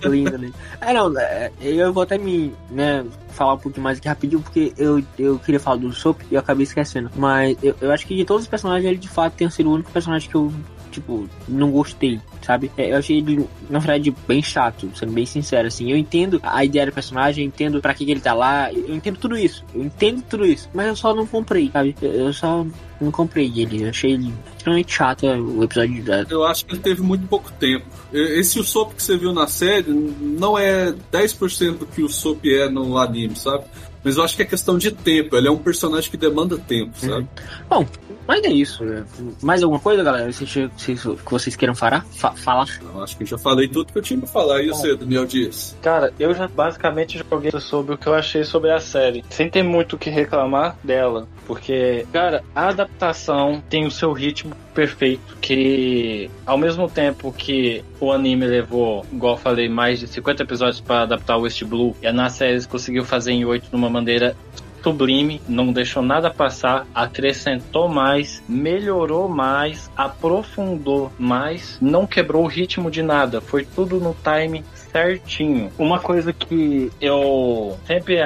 que lindo, né? Ah, não, é, eu vou até me, né, falar um pouquinho mais aqui rapidinho, porque eu, eu queria falar do Sop e eu acabei esquecendo. Mas eu, eu acho que de todos os personagens, ele de fato tem sido o único personagem que eu tipo, não gostei, sabe? É, eu achei ele, na verdade, bem chato, sendo bem sincero, assim. Eu entendo a ideia do personagem, eu entendo pra que, que ele tá lá, eu entendo tudo isso, eu entendo tudo isso, mas eu só não comprei, sabe? Eu só não comprei ele, eu achei ele extremamente chato o episódio. Eu acho que ele teve muito pouco tempo. Esse Usopp que você viu na série não é 10% do que o Usopp é no anime, sabe? Mas eu acho que é questão de tempo. Ele é um personagem que demanda tempo, sabe? Uhum. Bom, mas é isso. Né? Mais alguma coisa, galera? Vocês, vocês, que vocês queiram falar? Fa falar? Eu acho que já falei tudo que eu tinha pra falar. E você, Daniel Dias? Cara, eu já basicamente joguei sobre o que eu achei sobre a série. Sem ter muito o que reclamar dela. Porque, cara, a adaptação tem o seu ritmo perfeito. Que ao mesmo tempo que o anime levou, igual eu falei, mais de 50 episódios para adaptar o West Blue, e a na série conseguiu fazer em 8 numa maneira sublime, não deixou nada passar, acrescentou mais, melhorou mais, aprofundou mais, não quebrou o ritmo de nada, foi tudo no time certinho. Uma coisa que eu sempre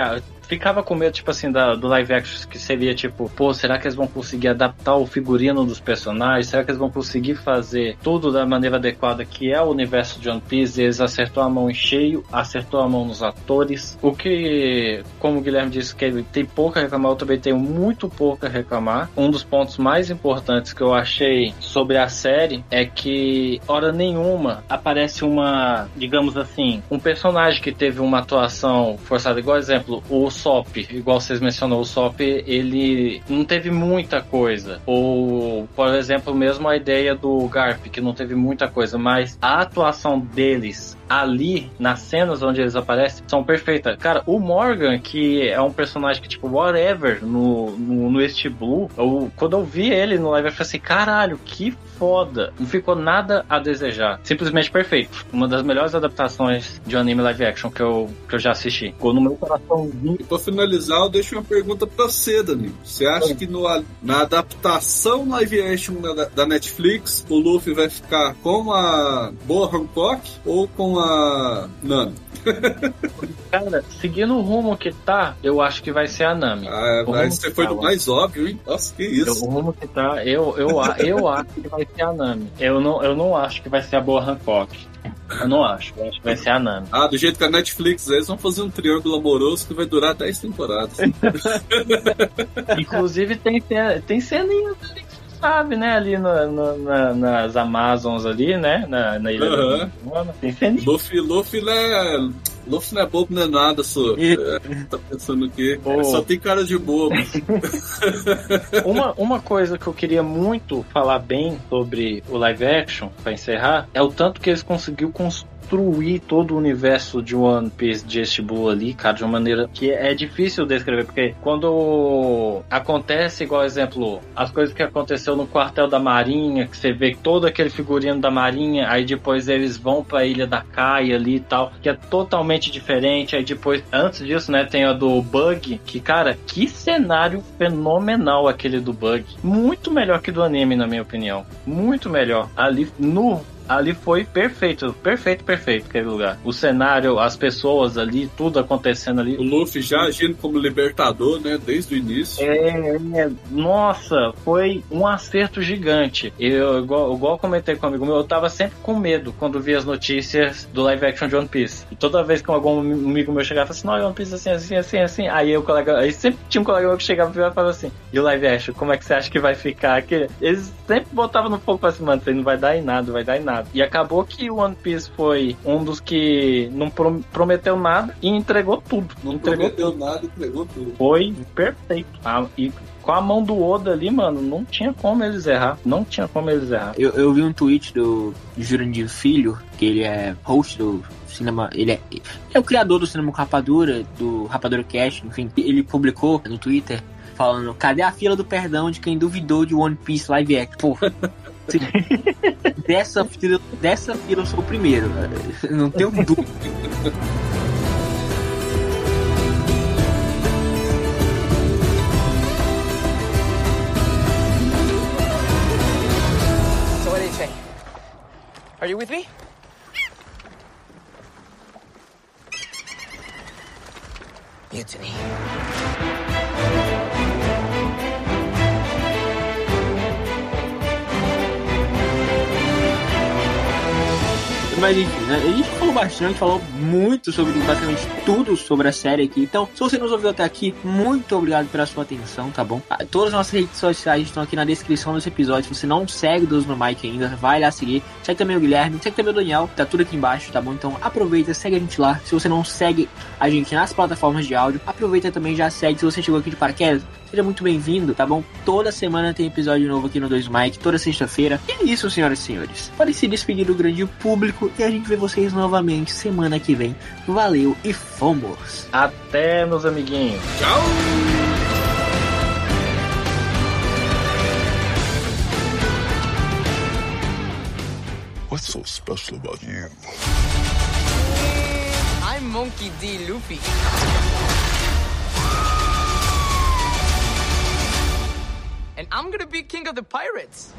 ficava com medo, tipo assim, da, do live action que seria tipo, pô, será que eles vão conseguir adaptar o figurino dos personagens? Será que eles vão conseguir fazer tudo da maneira adequada que é o universo de One Piece? Eles acertou a mão em cheio, acertou a mão nos atores. O que, como o Guilherme disse, que ele tem pouco a reclamar, eu também tenho muito pouco a reclamar. Um dos pontos mais importantes que eu achei sobre a série é que, hora nenhuma, aparece uma, digamos assim, um personagem que teve uma atuação forçada. Igual exemplo, o Sop, igual vocês mencionou, o Sop, ele não teve muita coisa. Ou, por exemplo, mesmo a ideia do Garp, que não teve muita coisa, mas a atuação deles ali, nas cenas onde eles aparecem, são perfeitas. Cara, o Morgan, que é um personagem que, tipo, whatever, no, no, no East Blue, eu, quando eu vi ele no live, eu falei assim, caralho, que foda. Não ficou nada a desejar. Simplesmente perfeito. Uma das melhores adaptações de um anime live action que eu, que eu já assisti. Ficou no meu coraçãozinho. E pra finalizar, eu deixo uma pergunta pra você, Danilo. Você acha que no, na adaptação live action da, da Netflix, o Luffy vai ficar com a Boa Hancock ou com Nami? Cara, seguindo o rumo que tá, eu acho que vai ser a Nami. Ah, O mas você foi tá, do mais óbvio, hein? Nossa, que isso. o rumo que tá, eu, eu, eu acho que vai ser a Nami. Eu não, eu não acho que vai ser a Boa Hancock. Eu não acho. Eu acho que vai ser a Nami. Ah, do jeito que a Netflix é, eles vão fazer um triângulo amoroso que vai durar 10 temporadas. Inclusive tem, tem, tem ali você sabe, né? Ali no- no- na- nas Amazons ali, né? Na, na ilha Aham. da Tem ceninhas. Luffy, Luffy não é. Luffy não é bobo, não é nada, só. É, tá pensando o quê? Ele só tem cara de bobo. Uma, uma coisa que eu queria muito falar bem sobre o live action, pra encerrar, é o tanto que eles conseguiu construir todo o universo de One Piece de Blue ali, cara, de uma maneira que é difícil descrever, porque quando acontece, igual exemplo, as coisas que aconteceu no quartel da Marinha, que você vê todo aquele figurino da Marinha, aí depois eles vão pra Ilha da Caia ali e tal, que é totalmente diferente, aí depois, antes disso, né, tem a do Bug, que, cara, que cenário fenomenal aquele do Bug. Muito melhor que do anime, na minha opinião. Muito melhor. Ali no ali foi perfeito, perfeito, perfeito aquele lugar. O cenário, as pessoas ali, tudo acontecendo ali. O Luffy já agindo como libertador, né? Desde o início. É, é, nossa, foi um acerto gigante. Eu, igual, igual comentei com um amigo meu, eu tava sempre com medo quando via as notícias do live action de One Piece. E toda vez que algum amigo meu chegava e falava assim, não, One Piece assim, assim, assim, assim. Aí o colega, aí sempre tinha um colega meu que chegava e falava assim, e o live action, como é que você acha que vai ficar? Que eles sempre botavam no fogo pra cima, assim, não vai dar em nada, vai dar em nada. E acabou que o One Piece foi um dos que não prom- prometeu nada e entregou tudo. Não entregou prometeu nada e entregou tudo. foi perfeito. Ah, e com a mão do Oda ali, mano, não tinha como eles errar. Não tinha como eles errar. Eu, eu vi um tweet do Jurandir Filho, que ele é host do cinema. Ele é, ele é o criador do cinema rapadura, do Rapadura Cast, enfim. Ele publicou no Twitter falando: cadê a fila do perdão de quem duvidou de One Piece live action? Porra. Se- dessa, fila, dessa fila eu sou o primeiro. Não tenho dúvida. So what do you say? Are you with me? Mutiny. Mas enfim, né? A gente falou bastante, falou muito sobre basicamente tudo sobre a série aqui. Então, se você nos ouviu até aqui, muito obrigado pela sua atenção, tá bom? Ah, Todas as nossas redes sociais estão aqui na descrição desse episódio. Se você não segue Deus no Mike ainda, vai lá seguir. Segue também o Guilherme, segue também o Daniel, tá tudo aqui embaixo, tá bom? Então aproveita, segue a gente lá. Se você não segue a gente nas plataformas de áudio, aproveita também já segue. Se você chegou aqui de paraquedas, seja muito bem-vindo, tá bom? Toda semana tem episódio novo aqui no 2 Mike, toda sexta-feira. E é isso, senhoras e senhores. Pode se despedir do grande público e a gente vê vocês novamente semana que vem. Valeu e fomos! Até, meus amiguinhos. Tchau! What's so special about you? I'm Monkey D. Luffy. and I'm gonna be king of the pirates.